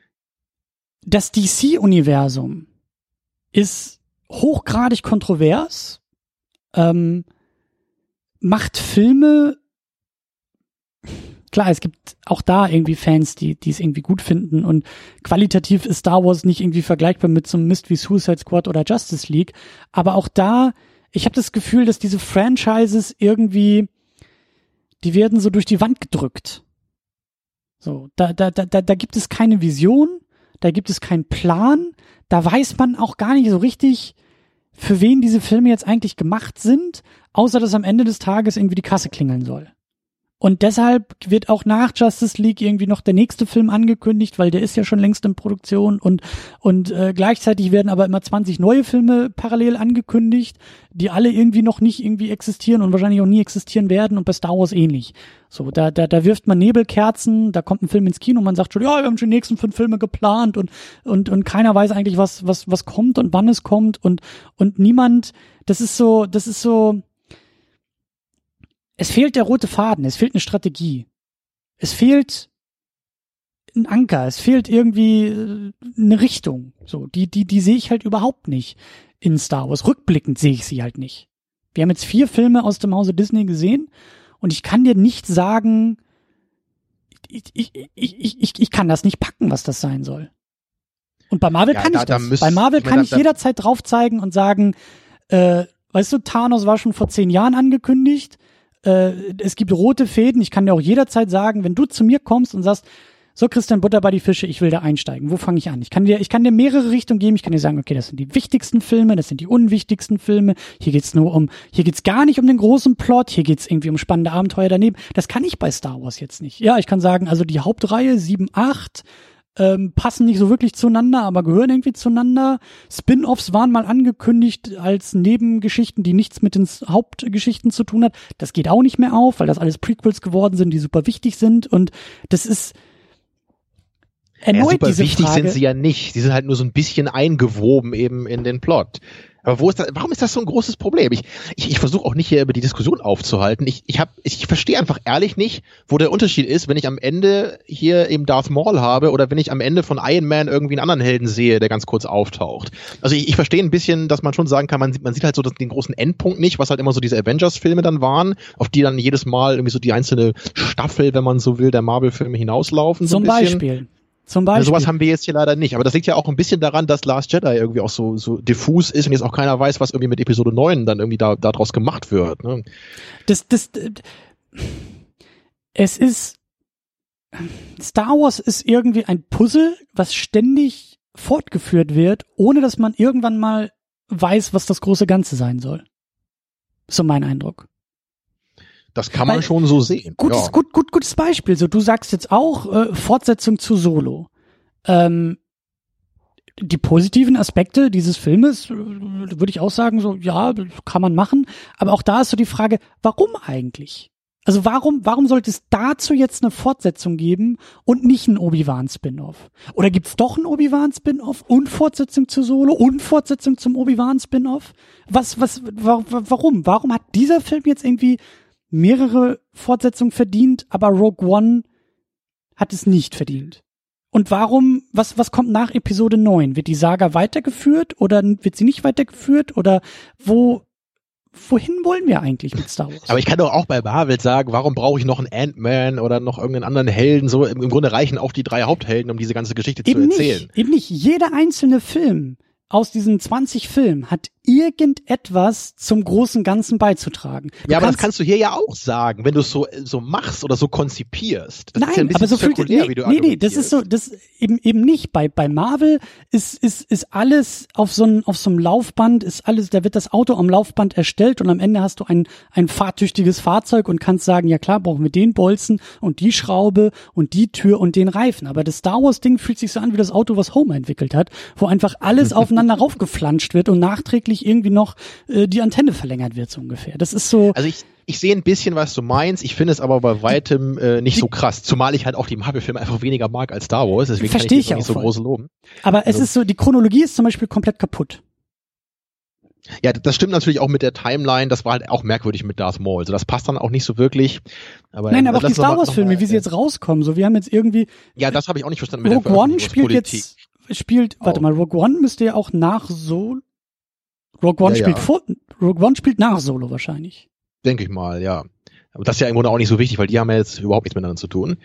das DC-Universum ist hochgradig kontrovers, ähm, macht Filme. Klar, es gibt auch da irgendwie Fans, die die es irgendwie gut finden und qualitativ ist Star Wars nicht irgendwie vergleichbar mit so einem Mist wie Suicide Squad oder Justice League, aber auch da, ich habe das Gefühl, dass diese Franchises irgendwie die werden so durch die Wand gedrückt. So, da, da, da, da gibt es keine Vision, da gibt es keinen Plan, da weiß man auch gar nicht so richtig, für wen diese Filme jetzt eigentlich gemacht sind, außer dass am Ende des Tages irgendwie die Kasse klingeln soll. Und deshalb wird auch nach Justice League irgendwie noch der nächste Film angekündigt, weil der ist ja schon längst in Produktion und und äh, gleichzeitig werden aber immer 20 neue Filme parallel angekündigt, die alle irgendwie noch nicht irgendwie existieren und wahrscheinlich auch nie existieren werden und bei Star Wars ähnlich. So, da da da wirft man Nebelkerzen, da kommt ein Film ins Kino und man sagt schon, ja, wir haben schon die nächsten fünf Filme geplant und und und keiner weiß eigentlich was was was kommt und wann es kommt und und niemand, das ist so, das ist so es fehlt der rote Faden, es fehlt eine Strategie. Es fehlt ein Anker, es fehlt irgendwie äh, eine Richtung. So, die, die, die sehe ich halt überhaupt nicht in Star Wars. Rückblickend sehe ich sie halt nicht. Wir haben jetzt vier Filme aus dem Hause Disney gesehen und ich kann dir nicht sagen, ich, ich, ich, ich, ich kann das nicht packen, was das sein soll. Und bei Marvel ja, kann da, ich das. Da müsst, bei Marvel ich kann ich jederzeit drauf zeigen und sagen, äh, weißt du, Thanos war schon vor zehn Jahren angekündigt, äh, es gibt rote Fäden. Ich kann dir auch jederzeit sagen, wenn du zu mir kommst und sagst, so Christian Butter bei die Fische, ich will da einsteigen. Wo fange ich an? Ich kann dir, ich kann dir mehrere Richtungen geben. Ich kann dir sagen, okay, das sind die wichtigsten Filme, das sind die unwichtigsten Filme. Hier geht's nur um, hier geht's gar nicht um den großen Plot. Hier geht's irgendwie um spannende Abenteuer daneben. Das kann ich bei Star Wars jetzt nicht. Ja, ich kann sagen, also die Hauptreihe 7, 8, ähm, passen nicht so wirklich zueinander, aber gehören irgendwie zueinander. Spin-offs waren mal angekündigt als Nebengeschichten, die nichts mit den Hauptgeschichten zu tun hat. Das geht auch nicht mehr auf, weil das alles Prequels geworden sind, die super wichtig sind und das ist erneut ja, super diese wichtig Frage, sind sie ja nicht. Die sind halt nur so ein bisschen eingewoben eben in den Plot. Aber wo ist das, warum ist das so ein großes Problem? Ich, ich, ich versuche auch nicht hier über die Diskussion aufzuhalten. Ich, ich, hab, ich, ich verstehe einfach ehrlich nicht, wo der Unterschied ist, wenn ich am Ende hier eben Darth Maul habe oder wenn ich am Ende von Iron Man irgendwie einen anderen Helden sehe, der ganz kurz auftaucht. Also ich, ich verstehe ein bisschen, dass man schon sagen kann, man sieht, man sieht halt so den großen Endpunkt nicht, was halt immer so diese Avengers-Filme dann waren, auf die dann jedes Mal irgendwie so die einzelne Staffel, wenn man so will, der Marvel-Filme hinauslaufen. Zum so Beispiel. Zum Beispiel. Ja, sowas haben wir jetzt hier leider nicht. Aber das liegt ja auch ein bisschen daran, dass Last Jedi irgendwie auch so, so diffus ist und jetzt auch keiner weiß, was irgendwie mit Episode 9 dann irgendwie da, daraus gemacht wird. Ne? Das, das, es ist, Star Wars ist irgendwie ein Puzzle, was ständig fortgeführt wird, ohne dass man irgendwann mal weiß, was das große Ganze sein soll. So mein Eindruck. Das kann man Weil, schon so sehen. Gutes, ja. gut, gut, gutes Beispiel. So, du sagst jetzt auch äh, Fortsetzung zu Solo. Ähm, die positiven Aspekte dieses Filmes, äh, würde ich auch sagen, so, ja, kann man machen. Aber auch da ist so die Frage, warum eigentlich? Also warum, warum sollte es dazu jetzt eine Fortsetzung geben und nicht ein Obi-Wan-Spin-Off? Oder gibt's doch ein Obi-Wan-Spin-Off und Fortsetzung zu Solo und Fortsetzung zum Obi-Wan-Spin-Off? Was, was, wa warum? Warum hat dieser Film jetzt irgendwie mehrere Fortsetzungen verdient, aber Rogue One hat es nicht verdient? Und warum, was, was kommt nach Episode 9? Wird die Saga weitergeführt oder wird sie nicht weitergeführt? Oder wo, wohin wollen wir eigentlich mit Star Wars? Aber ich kann doch auch bei Marvel sagen, warum brauche ich noch einen Ant-Man oder noch irgendeinen anderen Helden? So im, Grunde reichen auch die drei Haupthelden, um diese ganze Geschichte eben zu erzählen. Nicht, eben nicht. Jeder einzelne Film aus diesen 20 Filmen hat irgendetwas zum großen Ganzen beizutragen. Du ja, aber das kannst du hier ja auch sagen, wenn du es so, so machst oder so konzipierst. Das Nein, ja aber so fühlt, nee, wie du nee, nee, das ist so, das eben, eben nicht. Bei, bei Marvel ist, ist, ist alles auf so einem, auf so einem Laufband, ist alles, da wird das Auto am Laufband erstellt und am Ende hast du ein, ein fahrtüchtiges Fahrzeug und kannst sagen, ja klar, brauchen wir den Bolzen und die Schraube und die Tür und den Reifen. Aber das Star Wars Ding fühlt sich so an wie das Auto, was Homer entwickelt hat, wo einfach alles aufeinander raufgeflanscht wird und nachträglich wirklich irgendwie noch äh, die Antenne verlängert wird, so ungefähr. Das ist so. Also ich, ich sehe ein bisschen, was du meinst. Ich finde es aber bei weitem äh, nicht die, so krass. Zumal ich halt auch die Marvel-Filme einfach weniger mag als Star Wars. Deswegen verstehe ich, ich nicht so groß loben. Aber also, es ist so, die Chronologie ist zum Beispiel komplett kaputt. Ja, das stimmt natürlich auch mit der Timeline. Das war halt auch merkwürdig mit Darth Maul. Also das passt dann auch nicht so wirklich. Aber Nein, aber auch die Star Wars Filme, wie sie jetzt rauskommen. So, wir haben jetzt irgendwie. Ja, das habe ich auch nicht verstanden. Rogue One spielt jetzt, spielt, warte mal, Rogue One müsste ja auch nach so Rogue One ja, spielt ja. vor, Rogue One spielt nach Solo wahrscheinlich. Denke ich mal, ja. Aber das ist ja im Grunde auch nicht so wichtig, weil die haben ja jetzt überhaupt nichts miteinander zu tun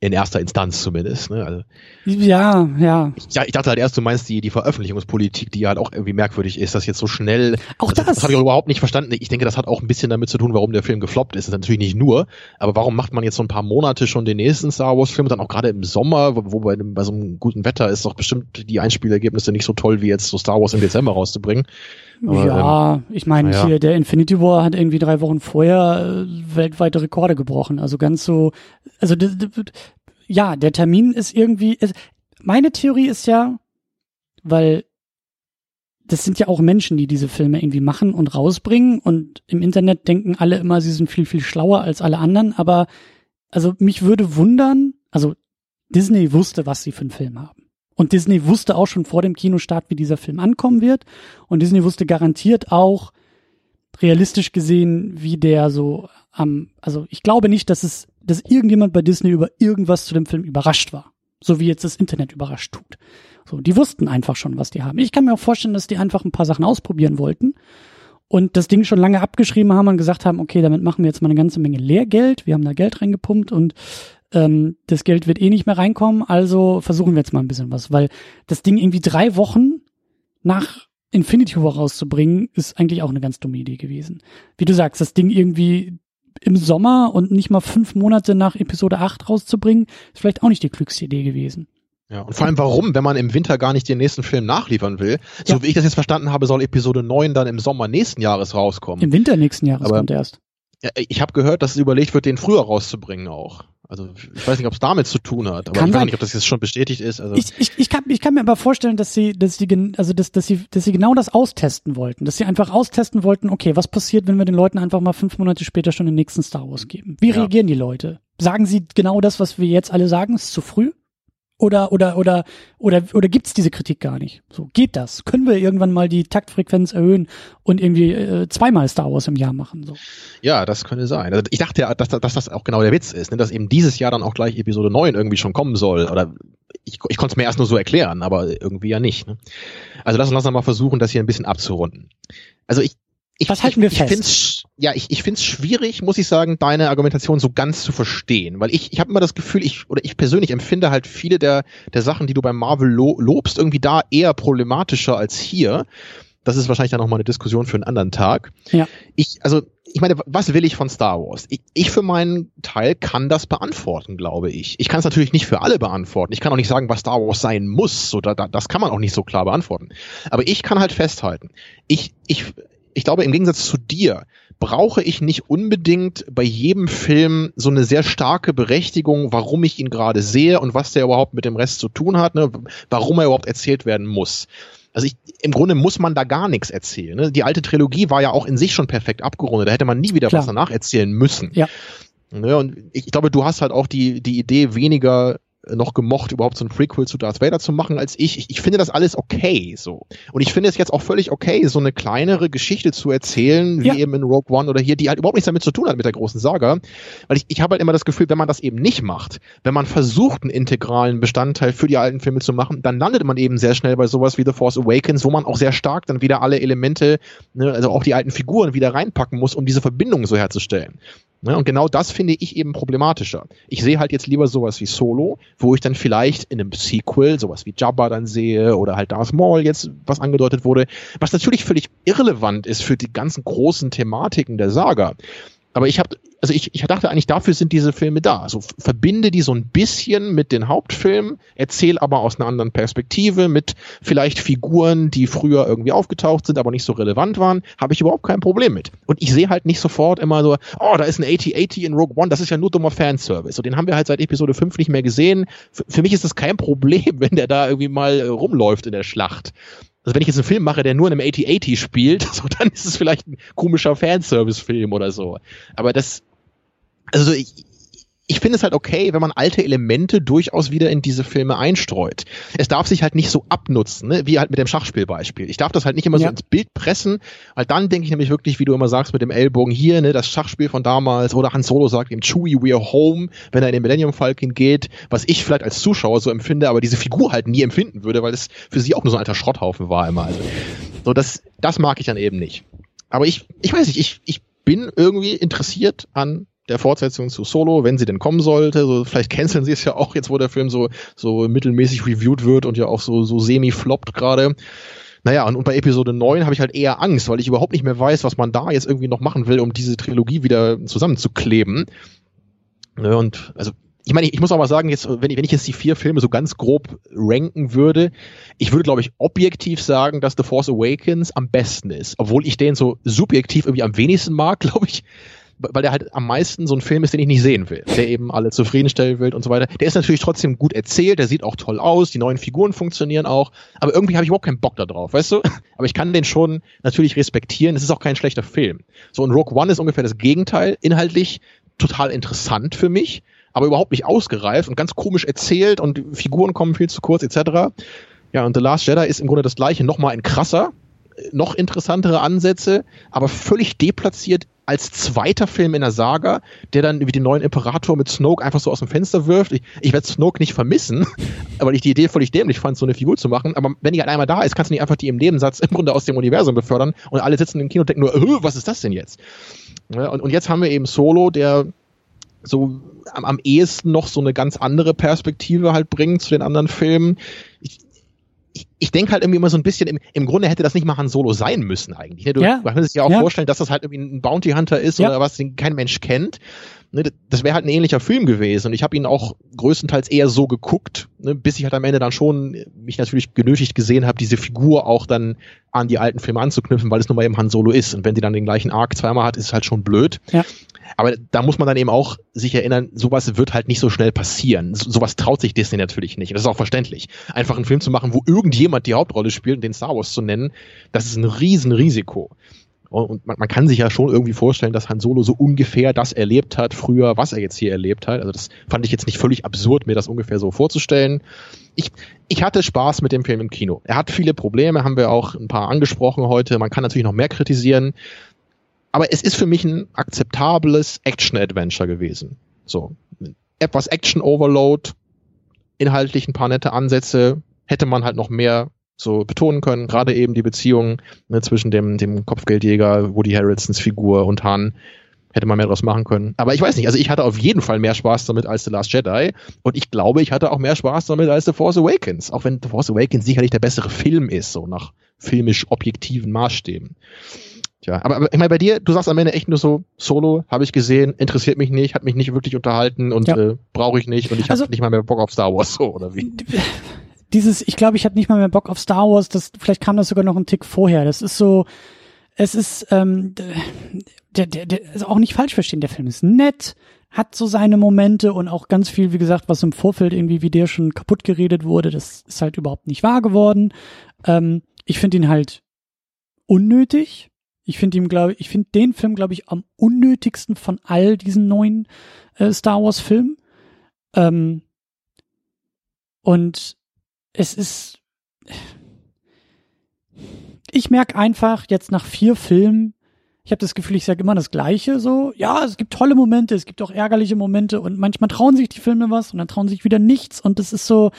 in erster Instanz zumindest. Ne? Also, ja, ja. Ich, ich, dachte halt erst, du meinst die, die Veröffentlichungspolitik, die halt auch irgendwie merkwürdig ist, dass jetzt so schnell. Auch das. Das, das habe ich überhaupt nicht verstanden. Ich denke, das hat auch ein bisschen damit zu tun, warum der Film gefloppt ist. Das ist natürlich nicht nur, aber warum macht man jetzt so ein paar Monate schon den nächsten Star Wars-Film, dann auch gerade im Sommer, wo, wo bei, bei so einem guten Wetter ist doch bestimmt die Einspielergebnisse nicht so toll, wie jetzt so Star Wars im Dezember rauszubringen. Aber, ja, ähm, ich meine, ja. hier der Infinity War hat irgendwie drei Wochen vorher äh, weltweite Rekorde gebrochen. Also ganz so, also ja, der Termin ist irgendwie, ist, meine Theorie ist ja, weil das sind ja auch Menschen, die diese Filme irgendwie machen und rausbringen und im Internet denken alle immer, sie sind viel, viel schlauer als alle anderen, aber also mich würde wundern, also Disney wusste, was sie für einen Film haben. Und Disney wusste auch schon vor dem Kinostart, wie dieser Film ankommen wird. Und Disney wusste garantiert auch, realistisch gesehen, wie der so am, also ich glaube nicht, dass es dass irgendjemand bei Disney über irgendwas zu dem Film überrascht war. So wie jetzt das Internet überrascht tut. So, die wussten einfach schon, was die haben. Ich kann mir auch vorstellen, dass die einfach ein paar Sachen ausprobieren wollten und das Ding schon lange abgeschrieben haben und gesagt haben, okay, damit machen wir jetzt mal eine ganze Menge Lehrgeld. Wir haben da Geld reingepumpt und ähm, das Geld wird eh nicht mehr reinkommen, also versuchen wir jetzt mal ein bisschen was, weil das Ding irgendwie drei Wochen nach Infinity War rauszubringen, ist eigentlich auch eine ganz dumme Idee gewesen. Wie du sagst, das Ding irgendwie im Sommer und nicht mal fünf Monate nach Episode 8 rauszubringen, ist vielleicht auch nicht die klügste Idee gewesen. Ja, und vor allem warum, wenn man im Winter gar nicht den nächsten Film nachliefern will. So ja. wie ich das jetzt verstanden habe, soll Episode 9 dann im Sommer nächsten Jahres rauskommen. Im Winter nächsten Jahres Aber kommt erst. Ja, ich habe gehört, dass es überlegt wird, den früher rauszubringen auch. Also ich weiß nicht, ob es damit zu tun hat, aber kann ich weiß nicht, ob das jetzt schon bestätigt ist. Also ich, ich, ich, kann, ich kann mir aber vorstellen, dass sie, dass sie, also dass, dass sie, dass sie genau das austesten wollten, dass sie einfach austesten wollten, okay, was passiert, wenn wir den Leuten einfach mal fünf Monate später schon den nächsten Star Wars geben? Wie ja. reagieren die Leute? Sagen sie genau das, was wir jetzt alle sagen? Ist zu früh? Oder, oder, oder, oder, oder gibt's diese Kritik gar nicht? So, geht das? Können wir irgendwann mal die Taktfrequenz erhöhen und irgendwie äh, zweimal Star Wars im Jahr machen? So. Ja, das könnte sein. Also ich dachte ja, dass, dass das auch genau der Witz ist, ne? dass eben dieses Jahr dann auch gleich Episode 9 irgendwie schon kommen soll. Oder ich, ich konnte es mir erst nur so erklären, aber irgendwie ja nicht. Ne? Also lass uns, mal versuchen, das hier ein bisschen abzurunden. Also ich, ich, Was halten wir ich, fest? Find's, ja, ich, ich finde es schwierig, muss ich sagen, deine Argumentation so ganz zu verstehen. Weil ich, ich habe immer das Gefühl, ich, oder ich persönlich empfinde halt viele der, der Sachen, die du beim Marvel lo lobst, irgendwie da eher problematischer als hier. Das ist wahrscheinlich dann noch mal eine Diskussion für einen anderen Tag. Ja. Ich, also, ich meine, was will ich von Star Wars? Ich, ich für meinen Teil kann das beantworten, glaube ich. Ich kann es natürlich nicht für alle beantworten. Ich kann auch nicht sagen, was Star Wars sein muss. So, da, da, das kann man auch nicht so klar beantworten. Aber ich kann halt festhalten. Ich, ich, ich glaube, im Gegensatz zu dir brauche ich nicht unbedingt bei jedem Film so eine sehr starke Berechtigung, warum ich ihn gerade sehe und was der überhaupt mit dem Rest zu tun hat, ne? warum er überhaupt erzählt werden muss. Also ich, im Grunde muss man da gar nichts erzählen. Ne? Die alte Trilogie war ja auch in sich schon perfekt abgerundet. Da hätte man nie wieder Klar. was danach erzählen müssen. Ja. Ne? und ich, ich glaube, du hast halt auch die, die Idee, weniger noch gemocht, überhaupt so ein Prequel zu Darth Vader zu machen als ich. ich. Ich finde das alles okay so. Und ich finde es jetzt auch völlig okay, so eine kleinere Geschichte zu erzählen, wie ja. eben in Rogue One oder hier, die halt überhaupt nichts damit zu tun hat mit der großen Saga. Weil ich, ich habe halt immer das Gefühl, wenn man das eben nicht macht, wenn man versucht, einen integralen Bestandteil für die alten Filme zu machen, dann landet man eben sehr schnell bei sowas wie The Force Awakens, wo man auch sehr stark dann wieder alle Elemente, ne, also auch die alten Figuren wieder reinpacken muss, um diese Verbindung so herzustellen. Ne? Und genau das finde ich eben problematischer. Ich sehe halt jetzt lieber sowas wie Solo, wo ich dann vielleicht in einem Sequel sowas wie Jabba dann sehe oder halt Darth Maul jetzt, was angedeutet wurde, was natürlich völlig irrelevant ist für die ganzen großen Thematiken der Saga. Aber ich habe also ich, ich dachte eigentlich, dafür sind diese Filme da. Also verbinde die so ein bisschen mit den Hauptfilmen, erzähl aber aus einer anderen Perspektive mit vielleicht Figuren, die früher irgendwie aufgetaucht sind, aber nicht so relevant waren, habe ich überhaupt kein Problem mit. Und ich sehe halt nicht sofort immer so, oh, da ist ein AT-AT in Rogue One, das ist ja nur dummer Fanservice. Und den haben wir halt seit Episode 5 nicht mehr gesehen. F für mich ist das kein Problem, wenn der da irgendwie mal äh, rumläuft in der Schlacht. Also wenn ich jetzt einen Film mache, der nur in einem 80-80 spielt, so, dann ist es vielleicht ein komischer Fanservice-Film oder so. Aber das, also ich, ich finde es halt okay, wenn man alte Elemente durchaus wieder in diese Filme einstreut. Es darf sich halt nicht so abnutzen, ne? wie halt mit dem Schachspielbeispiel. Ich darf das halt nicht immer ja. so ins Bild pressen, weil dann denke ich nämlich wirklich, wie du immer sagst, mit dem Ellbogen hier, ne, das Schachspiel von damals, oder Han Solo sagt ihm Chewie, we're home, wenn er in den Millennium Falcon geht, was ich vielleicht als Zuschauer so empfinde, aber diese Figur halt nie empfinden würde, weil es für sie auch nur so ein alter Schrotthaufen war immer. Also, so das, das mag ich dann eben nicht. Aber ich, ich weiß nicht, ich, ich bin irgendwie interessiert an der Fortsetzung zu Solo, wenn sie denn kommen sollte. So, vielleicht canceln sie es ja auch jetzt, wo der Film so, so mittelmäßig reviewed wird und ja auch so, so semi-floppt gerade. Naja, und, und bei Episode 9 habe ich halt eher Angst, weil ich überhaupt nicht mehr weiß, was man da jetzt irgendwie noch machen will, um diese Trilogie wieder zusammenzukleben. Ne, und also ich meine, ich muss auch mal sagen, jetzt, wenn ich, wenn ich jetzt die vier Filme so ganz grob ranken würde, ich würde, glaube ich, objektiv sagen, dass The Force Awakens am besten ist. Obwohl ich den so subjektiv irgendwie am wenigsten mag, glaube ich weil der halt am meisten so ein Film ist, den ich nicht sehen will, der eben alle zufriedenstellen will und so weiter. Der ist natürlich trotzdem gut erzählt, der sieht auch toll aus, die neuen Figuren funktionieren auch, aber irgendwie habe ich überhaupt keinen Bock da drauf, weißt du? Aber ich kann den schon natürlich respektieren, es ist auch kein schlechter Film. So, und Rogue One ist ungefähr das Gegenteil, inhaltlich total interessant für mich, aber überhaupt nicht ausgereift und ganz komisch erzählt und Figuren kommen viel zu kurz etc. Ja, und The Last Jedi ist im Grunde das gleiche, nochmal ein krasser, noch interessantere Ansätze, aber völlig deplatziert als zweiter Film in der Saga, der dann wie den neuen Imperator mit Snoke einfach so aus dem Fenster wirft. Ich, ich werde Snoke nicht vermissen, weil ich die Idee völlig dämlich fand, so eine Figur zu machen. Aber wenn die halt einmal da ist, kannst du nicht einfach die im Nebensatz im Grunde aus dem Universum befördern und alle sitzen im Kino und denken nur, was ist das denn jetzt? Und, und jetzt haben wir eben Solo, der so am, am ehesten noch so eine ganz andere Perspektive halt bringt zu den anderen Filmen. Ich, ich, ich denke halt irgendwie immer so ein bisschen, im, im Grunde hätte das nicht mal Han Solo sein müssen eigentlich. Ne? Du, ja. man kann sich ja auch ja. vorstellen, dass das halt irgendwie ein Bounty Hunter ist ja. oder was, den kein Mensch kennt. Ne? Das wäre halt ein ähnlicher Film gewesen und ich habe ihn auch größtenteils eher so geguckt, ne? bis ich halt am Ende dann schon mich natürlich genötigt gesehen habe, diese Figur auch dann an die alten Filme anzuknüpfen, weil es nun mal eben Han Solo ist. Und wenn sie dann den gleichen Arc zweimal hat, ist es halt schon blöd. Ja. Aber da muss man dann eben auch sich erinnern, sowas wird halt nicht so schnell passieren. So, sowas traut sich Disney natürlich nicht. das ist auch verständlich. Einfach einen Film zu machen, wo irgendjemand die Hauptrolle spielt und den Star Wars zu nennen, das ist ein Riesenrisiko. Und man, man, kann sich ja schon irgendwie vorstellen, dass Han Solo so ungefähr das erlebt hat früher, was er jetzt hier erlebt hat. Also das fand ich jetzt nicht völlig absurd, mir das ungefähr so vorzustellen. Ich, ich hatte Spaß mit dem Film im Kino. Er hat viele Probleme, haben wir auch ein paar angesprochen heute. Man kann natürlich noch mehr kritisieren. Aber es ist für mich ein akzeptables Action-Adventure gewesen. So. Etwas Action-Overload, inhaltlich ein paar nette Ansätze, hätte man halt noch mehr so betonen können, gerade eben die Beziehung ne, zwischen dem, dem Kopfgeldjäger, Woody Harrelsons Figur und Han, hätte man mehr draus machen können. Aber ich weiß nicht, also ich hatte auf jeden Fall mehr Spaß damit als The Last Jedi und ich glaube, ich hatte auch mehr Spaß damit als The Force Awakens, auch wenn The Force Awakens sicherlich der bessere Film ist, so nach filmisch objektiven Maßstäben. Tja, aber, aber ich meine, bei dir, du sagst am Ende echt nur so, Solo, habe ich gesehen, interessiert mich nicht, hat mich nicht wirklich unterhalten und ja. äh, brauche ich nicht und ich also, habe nicht mal mehr Bock auf Star Wars, so, oder wie? dieses, ich glaube, ich habe nicht mal mehr Bock auf Star Wars, das, vielleicht kam das sogar noch einen Tick vorher. Das ist so, es ist, ähm, der, der, der ist auch nicht falsch verstehen, der Film ist nett, hat so seine Momente und auch ganz viel, wie gesagt, was im Vorfeld irgendwie wie der schon kaputt geredet wurde, das ist halt überhaupt nicht wahr geworden. Ähm, ich finde ihn halt unnötig. Ich finde ihn, glaube ich, finde den Film, glaube ich, am unnötigsten von all diesen neuen äh, Star Wars Filmen. Ähm, und es ist, ich merke einfach jetzt nach vier Filmen, ich habe das Gefühl, ich sage immer das Gleiche so. Ja, es gibt tolle Momente, es gibt auch ärgerliche Momente und manchmal trauen sich die Filme was und dann trauen sich wieder nichts und das ist so,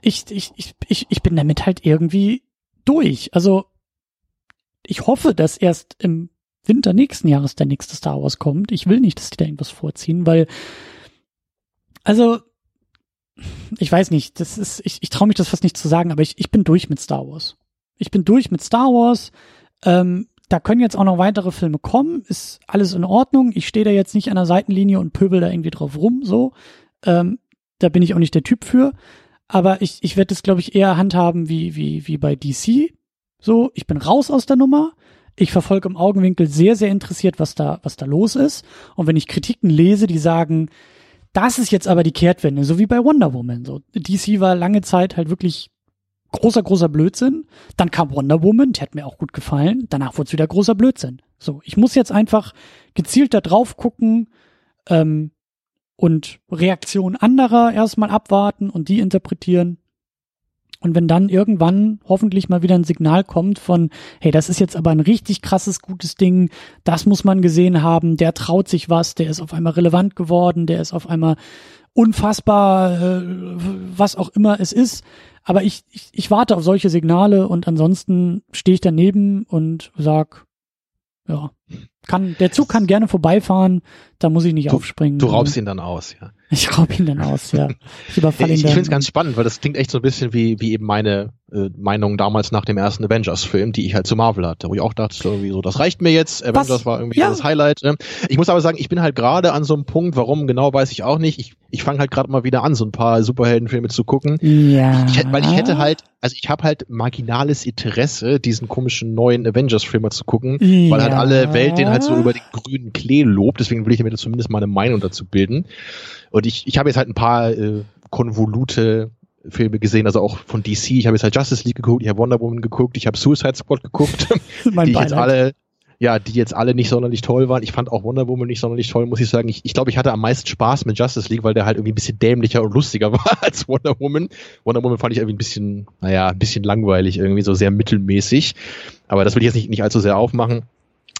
ich, ich, ich, ich, ich bin damit halt irgendwie durch. Also ich hoffe, dass erst im Winter nächsten Jahres der nächste Star Wars kommt. Ich will nicht, dass die da irgendwas vorziehen, weil also ich weiß nicht, das ist, ich, ich traue mich das fast nicht zu sagen, aber ich, ich bin durch mit Star Wars. Ich bin durch mit Star Wars. Ähm, da können jetzt auch noch weitere Filme kommen, ist alles in Ordnung. Ich stehe da jetzt nicht an der Seitenlinie und pöbel da irgendwie drauf rum, so. Ähm, da bin ich auch nicht der Typ für. Aber ich, ich werde das, glaube ich, eher handhaben wie, wie, wie bei DC. So, ich bin raus aus der Nummer. Ich verfolge im Augenwinkel sehr, sehr interessiert, was da, was da los ist. Und wenn ich Kritiken lese, die sagen, das ist jetzt aber die Kehrtwende, so wie bei Wonder Woman. So, DC war lange Zeit halt wirklich großer, großer Blödsinn. Dann kam Wonder Woman, die hat mir auch gut gefallen. Danach wurde es wieder großer Blödsinn. So, ich muss jetzt einfach gezielt da drauf gucken ähm, und Reaktion anderer erstmal abwarten und die interpretieren. Und wenn dann irgendwann hoffentlich mal wieder ein Signal kommt von, hey, das ist jetzt aber ein richtig krasses, gutes Ding, das muss man gesehen haben, der traut sich was, der ist auf einmal relevant geworden, der ist auf einmal unfassbar, äh, was auch immer es ist, aber ich, ich, ich warte auf solche Signale und ansonsten stehe ich daneben und sag, ja, kann, der Zug kann gerne vorbeifahren, da muss ich nicht du, aufspringen. Du raubst ihn dann aus, ja. Ich raub ihn dann aus, ja. Ich überfalle ihn Ich, ich finde es ganz spannend, weil das klingt echt so ein bisschen wie, wie eben meine äh, Meinung damals nach dem ersten Avengers-Film, die ich halt zu Marvel hatte, wo ich auch dachte, irgendwie so, das reicht mir jetzt. Avengers Was? war irgendwie ja. das Highlight. Ne? Ich muss aber sagen, ich bin halt gerade an so einem Punkt, warum genau weiß ich auch nicht. Ich, ich fange halt gerade mal wieder an, so ein paar Superheldenfilme zu gucken. Ja. Ich, weil ich hätte halt, also ich habe halt marginales Interesse, diesen komischen neuen Avengers-Filmer zu gucken, ja. weil halt alle Welt den halt so über den grünen Klee lobt. Deswegen will ich mir zumindest meine Meinung dazu bilden. Und ich, ich habe jetzt halt ein paar äh, konvolute Filme gesehen, also auch von DC. Ich habe jetzt halt Justice League geguckt, ich habe Wonder Woman geguckt, ich habe Suicide Squad geguckt, die jetzt alle, ja, die jetzt alle nicht sonderlich toll waren. Ich fand auch Wonder Woman nicht sonderlich toll, muss ich sagen. Ich, ich glaube, ich hatte am meisten Spaß mit Justice League, weil der halt irgendwie ein bisschen dämlicher und lustiger war als Wonder Woman. Wonder Woman fand ich irgendwie ein bisschen, naja, ein bisschen langweilig, irgendwie so sehr mittelmäßig. Aber das will ich jetzt nicht, nicht allzu sehr aufmachen.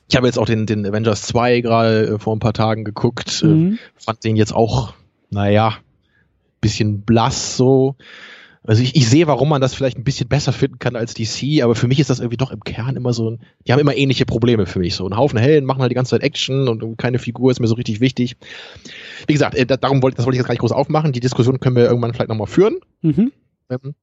Ich habe jetzt auch den, den Avengers 2 gerade äh, vor ein paar Tagen geguckt, äh, mhm. äh, fand den jetzt auch, naja, bisschen blass so. Also ich, ich sehe, warum man das vielleicht ein bisschen besser finden kann als DC, aber für mich ist das irgendwie doch im Kern immer so ein, die haben immer ähnliche Probleme für mich. So ein Haufen Helden machen halt die ganze Zeit Action und keine Figur ist mir so richtig wichtig. Wie gesagt, äh, darum wollte, das wollte ich jetzt gar nicht groß aufmachen. Die Diskussion können wir irgendwann vielleicht nochmal führen. Mhm. Ähm,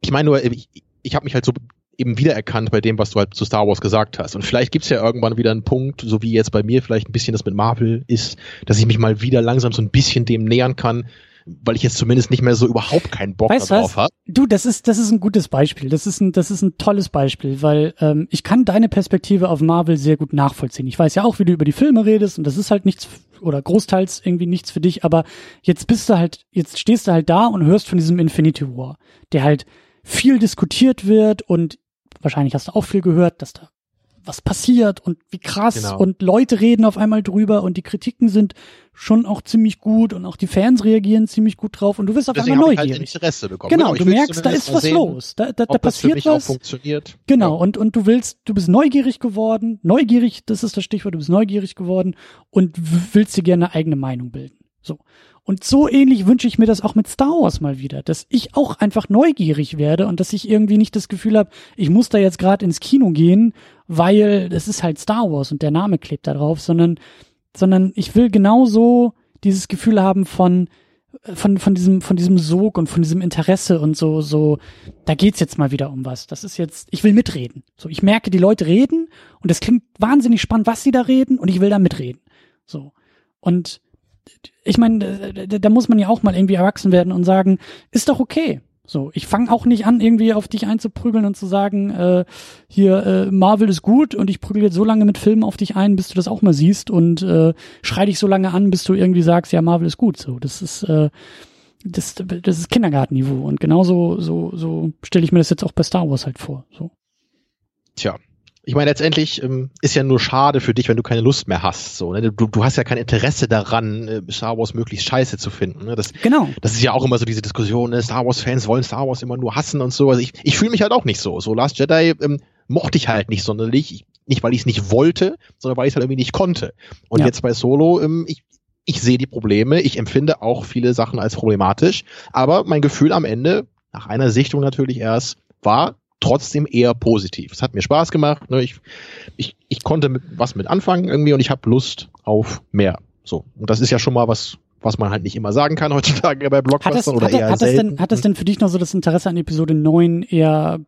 ich meine nur, ich, ich habe mich halt so eben wiedererkannt bei dem, was du halt zu Star Wars gesagt hast. Und vielleicht gibt's ja irgendwann wieder einen Punkt, so wie jetzt bei mir vielleicht ein bisschen das mit Marvel ist, dass ich mich mal wieder langsam so ein bisschen dem nähern kann, weil ich jetzt zumindest nicht mehr so überhaupt keinen Bock weißt darauf habe. Du, das ist das ist ein gutes Beispiel. Das ist ein das ist ein tolles Beispiel, weil ähm, ich kann deine Perspektive auf Marvel sehr gut nachvollziehen. Ich weiß ja auch, wie du über die Filme redest und das ist halt nichts oder großteils irgendwie nichts für dich. Aber jetzt bist du halt jetzt stehst du halt da und hörst von diesem Infinity War, der halt viel diskutiert wird und wahrscheinlich hast du auch viel gehört, dass da was passiert und wie krass genau. und Leute reden auf einmal drüber und die Kritiken sind schon auch ziemlich gut und auch die Fans reagieren ziemlich gut drauf und du wirst auf Deswegen einmal neugierig. Halt Interesse bekommen. Genau, genau du merkst, da ist was sehen, los, da, da, da passiert was. funktioniert. Genau ja. und und du willst, du bist neugierig geworden, neugierig, das ist das Stichwort, du bist neugierig geworden und willst dir gerne eine eigene Meinung bilden. So. Und so ähnlich wünsche ich mir das auch mit Star Wars mal wieder, dass ich auch einfach neugierig werde und dass ich irgendwie nicht das Gefühl habe, ich muss da jetzt gerade ins Kino gehen, weil das ist halt Star Wars und der Name klebt da drauf, sondern, sondern ich will genauso dieses Gefühl haben von, von, von diesem, von diesem Sog und von diesem Interesse und so, so, da geht's jetzt mal wieder um was. Das ist jetzt, ich will mitreden. So, ich merke, die Leute reden und es klingt wahnsinnig spannend, was sie da reden und ich will da mitreden. So. Und ich meine, da, da muss man ja auch mal irgendwie erwachsen werden und sagen, ist doch okay. So, ich fange auch nicht an, irgendwie auf dich einzuprügeln und zu sagen, äh, hier, äh, Marvel ist gut und ich prügel jetzt so lange mit Filmen auf dich ein, bis du das auch mal siehst und äh, schrei dich so lange an, bis du irgendwie sagst, ja, Marvel ist gut. So, das ist, äh, das, das ist Kindergartenniveau. Und genauso so, so stelle ich mir das jetzt auch bei Star Wars halt vor. So. Tja, ich meine, letztendlich ähm, ist ja nur schade für dich, wenn du keine Lust mehr hast. So, ne? du, du hast ja kein Interesse daran, äh, Star Wars möglichst scheiße zu finden. Ne? Das, genau. Das ist ja auch immer so diese Diskussion, ne? Star Wars-Fans wollen Star Wars immer nur hassen und so. Also ich, ich fühle mich halt auch nicht so. So Last Jedi ähm, mochte ich halt nicht sonderlich. Ich, nicht, weil ich es nicht wollte, sondern weil ich es halt irgendwie nicht konnte. Und ja. jetzt bei Solo, ähm, ich, ich sehe die Probleme, ich empfinde auch viele Sachen als problematisch, aber mein Gefühl am Ende, nach einer Sichtung natürlich erst, war, trotzdem eher positiv. Es hat mir Spaß gemacht. Ne? Ich, ich, ich konnte mit, was mit anfangen irgendwie und ich habe Lust auf mehr. So. Und das ist ja schon mal was, was man halt nicht immer sagen kann heutzutage bei Blockbustern oder hat, eher hat selten. denn, hat das denn für dich noch so das Interesse an Episode 9 eher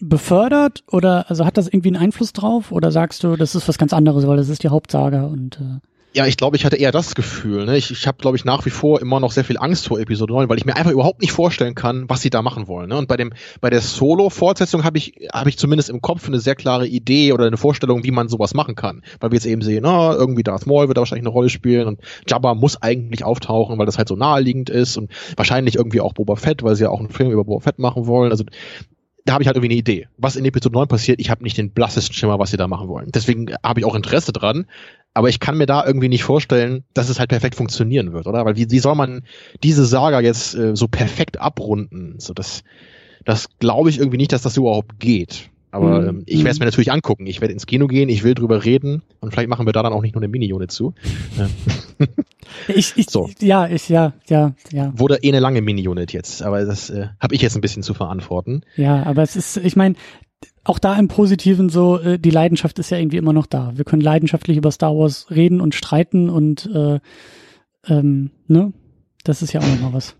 befördert oder also hat das irgendwie einen Einfluss drauf oder sagst du, das ist was ganz anderes, weil das ist die Hauptsaga und äh ja, ich glaube, ich hatte eher das Gefühl. Ne? Ich, ich habe, glaube ich, nach wie vor immer noch sehr viel Angst vor Episode 9, weil ich mir einfach überhaupt nicht vorstellen kann, was sie da machen wollen. Ne? Und bei dem, bei der Solo-Fortsetzung habe ich, habe ich zumindest im Kopf eine sehr klare Idee oder eine Vorstellung, wie man sowas machen kann. Weil wir jetzt eben sehen, na, irgendwie Darth Maul wird da wahrscheinlich eine Rolle spielen und Jabba muss eigentlich auftauchen, weil das halt so naheliegend ist und wahrscheinlich irgendwie auch Boba Fett, weil sie ja auch einen Film über Boba Fett machen wollen. Also da habe ich halt irgendwie eine Idee. Was in Episode 9 passiert, ich habe nicht den blassesten Schimmer, was sie da machen wollen. Deswegen habe ich auch Interesse dran, aber ich kann mir da irgendwie nicht vorstellen, dass es halt perfekt funktionieren wird, oder? Weil wie, wie soll man diese Saga jetzt äh, so perfekt abrunden? So das, das glaube ich irgendwie nicht, dass das überhaupt geht. Aber mhm. ähm, ich werde es mir natürlich angucken. Ich werde ins Kino gehen, ich will drüber reden und vielleicht machen wir da dann auch nicht nur eine Mini-Unit zu. ich, ich, so. Ja, ich, ja, ja, ja. Wurde eh eine lange Mini-Unit jetzt, aber das äh, habe ich jetzt ein bisschen zu verantworten. Ja, aber es ist, ich meine, auch da im Positiven so, äh, die Leidenschaft ist ja irgendwie immer noch da. Wir können leidenschaftlich über Star Wars reden und streiten und äh, ähm, ne? Das ist ja auch nochmal was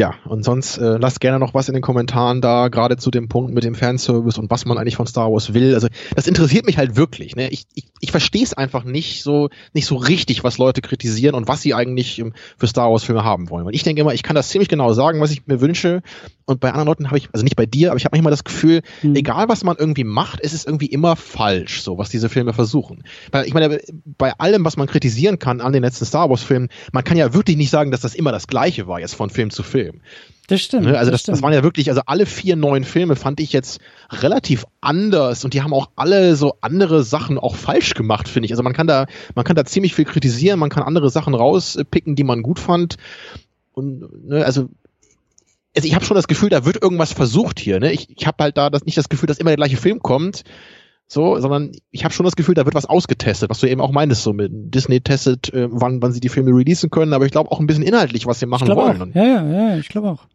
ja, und sonst äh, lasst gerne noch was in den Kommentaren da, gerade zu dem Punkt mit dem Fanservice und was man eigentlich von Star Wars will. Also das interessiert mich halt wirklich. Ne? Ich, ich, ich verstehe es einfach nicht so nicht so richtig, was Leute kritisieren und was sie eigentlich ähm, für Star Wars Filme haben wollen. Weil ich denke immer, ich kann das ziemlich genau sagen, was ich mir wünsche. Und bei anderen Leuten habe ich, also nicht bei dir, aber ich habe manchmal das Gefühl, mhm. egal was man irgendwie macht, ist es irgendwie immer falsch, so was diese Filme versuchen. Weil ich meine, bei allem, was man kritisieren kann an den letzten Star Wars Filmen, man kann ja wirklich nicht sagen, dass das immer das Gleiche war jetzt von Film zu Film. Das stimmt. Ne? Also das, das, das, waren ja wirklich, also alle vier neuen Filme fand ich jetzt relativ anders und die haben auch alle so andere Sachen auch falsch gemacht, finde ich. Also man kann da, man kann da ziemlich viel kritisieren, man kann andere Sachen rauspicken, die man gut fand. Und ne, also also ich habe schon das Gefühl, da wird irgendwas versucht hier. Ne? Ich, ich habe halt da das, nicht das Gefühl, dass immer der gleiche Film kommt, so, sondern ich habe schon das Gefühl, da wird was ausgetestet, was du eben auch meinst, so mit Disney testet, äh, wann, wann sie die Filme releasen können, aber ich glaube auch ein bisschen inhaltlich, was sie machen wollen. Auch. Ja, ja, ja, ich glaube auch.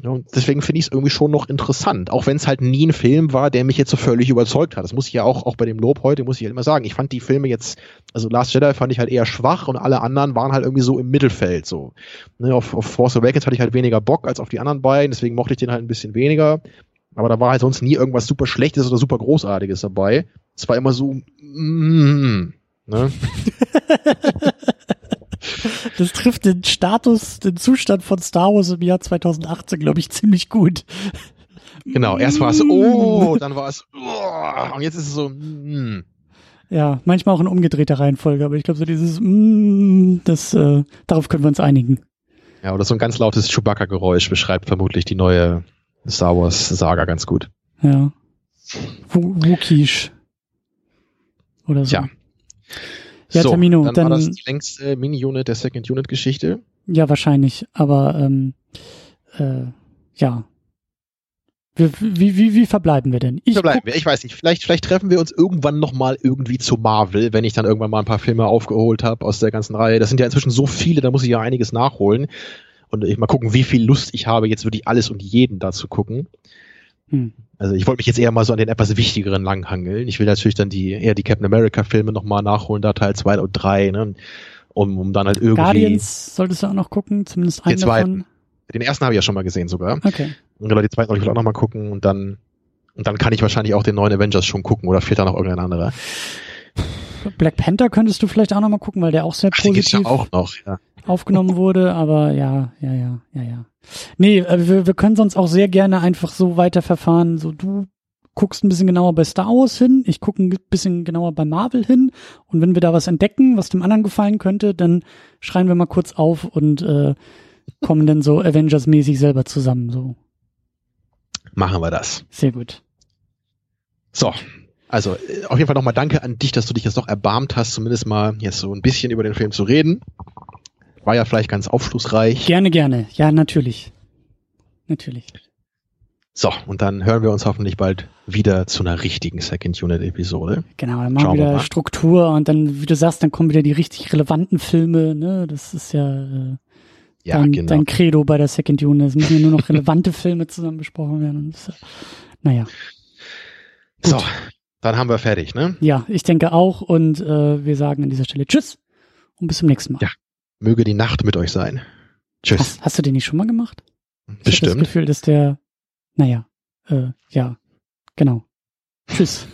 Ja, und deswegen finde ich es irgendwie schon noch interessant, auch wenn es halt nie ein Film war, der mich jetzt so völlig überzeugt hat. Das muss ich ja auch, auch bei dem Lob heute, muss ich halt immer sagen. Ich fand die Filme jetzt, also Last Jedi fand ich halt eher schwach und alle anderen waren halt irgendwie so im Mittelfeld. So. Ne, auf, auf Force Awakens hatte ich halt weniger Bock als auf die anderen beiden, deswegen mochte ich den halt ein bisschen weniger. Aber da war halt sonst nie irgendwas super Schlechtes oder super Großartiges dabei. Es war immer so, mm, ne? Das trifft den Status, den Zustand von Star Wars im Jahr 2018, glaube ich, ziemlich gut. Genau, erst war es oh, dann war es oh, und jetzt ist es so mm. Ja, manchmal auch in umgedrehter Reihenfolge, aber ich glaube so dieses mm, das äh, darauf können wir uns einigen. Ja, oder so ein ganz lautes Chewbacca-Geräusch beschreibt vermutlich die neue Star Wars Saga ganz gut. Ja. Wookish. Oder so. Ja. Ja, so, Tamino, dann, dann war das die längste Mini-Unit der Second-Unit-Geschichte. Ja, wahrscheinlich. Aber ähm, äh, ja. Wie, wie, wie, wie verbleiben wir denn? Ich verbleiben wir. Ich weiß nicht. Vielleicht, vielleicht treffen wir uns irgendwann noch mal irgendwie zu Marvel, wenn ich dann irgendwann mal ein paar Filme aufgeholt habe aus der ganzen Reihe. Das sind ja inzwischen so viele, da muss ich ja einiges nachholen. Und ich mal gucken, wie viel Lust ich habe, jetzt wirklich alles und jeden da zu gucken. Hm. Also ich wollte mich jetzt eher mal so an den etwas wichtigeren langhangeln. Ich will natürlich dann die eher die Captain America Filme nochmal nachholen, da Teil 2 und 3, ne? Um, um dann halt irgendwie. Guardians solltest du auch noch gucken, zumindest einen den davon. Den ersten habe ich ja schon mal gesehen sogar. Okay. Und genau, die zweiten wollte ich will auch nochmal gucken und dann und dann kann ich wahrscheinlich auch den neuen Avengers schon gucken oder fehlt da noch irgendein anderer. Black Panther könntest du vielleicht auch nochmal gucken, weil der auch sehr Ach, positiv ja auch noch, ja. aufgenommen wurde, aber ja, ja, ja, ja, ja. Nee, äh, wir, wir können sonst auch sehr gerne einfach so weiterverfahren. So, du guckst ein bisschen genauer bei Star Wars hin, ich gucke ein bisschen genauer bei Marvel hin und wenn wir da was entdecken, was dem anderen gefallen könnte, dann schreien wir mal kurz auf und äh, kommen dann so Avengers-mäßig selber zusammen. So. Machen wir das. Sehr gut. So, also äh, auf jeden Fall nochmal danke an dich, dass du dich jetzt noch erbarmt hast, zumindest mal jetzt so ein bisschen über den Film zu reden. War ja vielleicht ganz aufschlussreich. Gerne, gerne. Ja, natürlich. Natürlich. So, und dann hören wir uns hoffentlich bald wieder zu einer richtigen Second Unit Episode. Genau, dann machen wir wieder Struktur und dann, wie du sagst, dann kommen wieder die richtig relevanten Filme, ne? Das ist ja, äh, ja dein, genau. dein Credo bei der Second Unit. Es müssen ja nur noch relevante Filme zusammen besprochen werden. Das, naja. Gut. So, dann haben wir fertig, ne? Ja, ich denke auch und äh, wir sagen an dieser Stelle Tschüss und bis zum nächsten Mal. Ja, möge die Nacht mit euch sein. Tschüss. Hast, hast du den nicht schon mal gemacht? Bestimmt. Ich habe das Gefühl, dass der, naja, äh, ja, genau. Tschüss.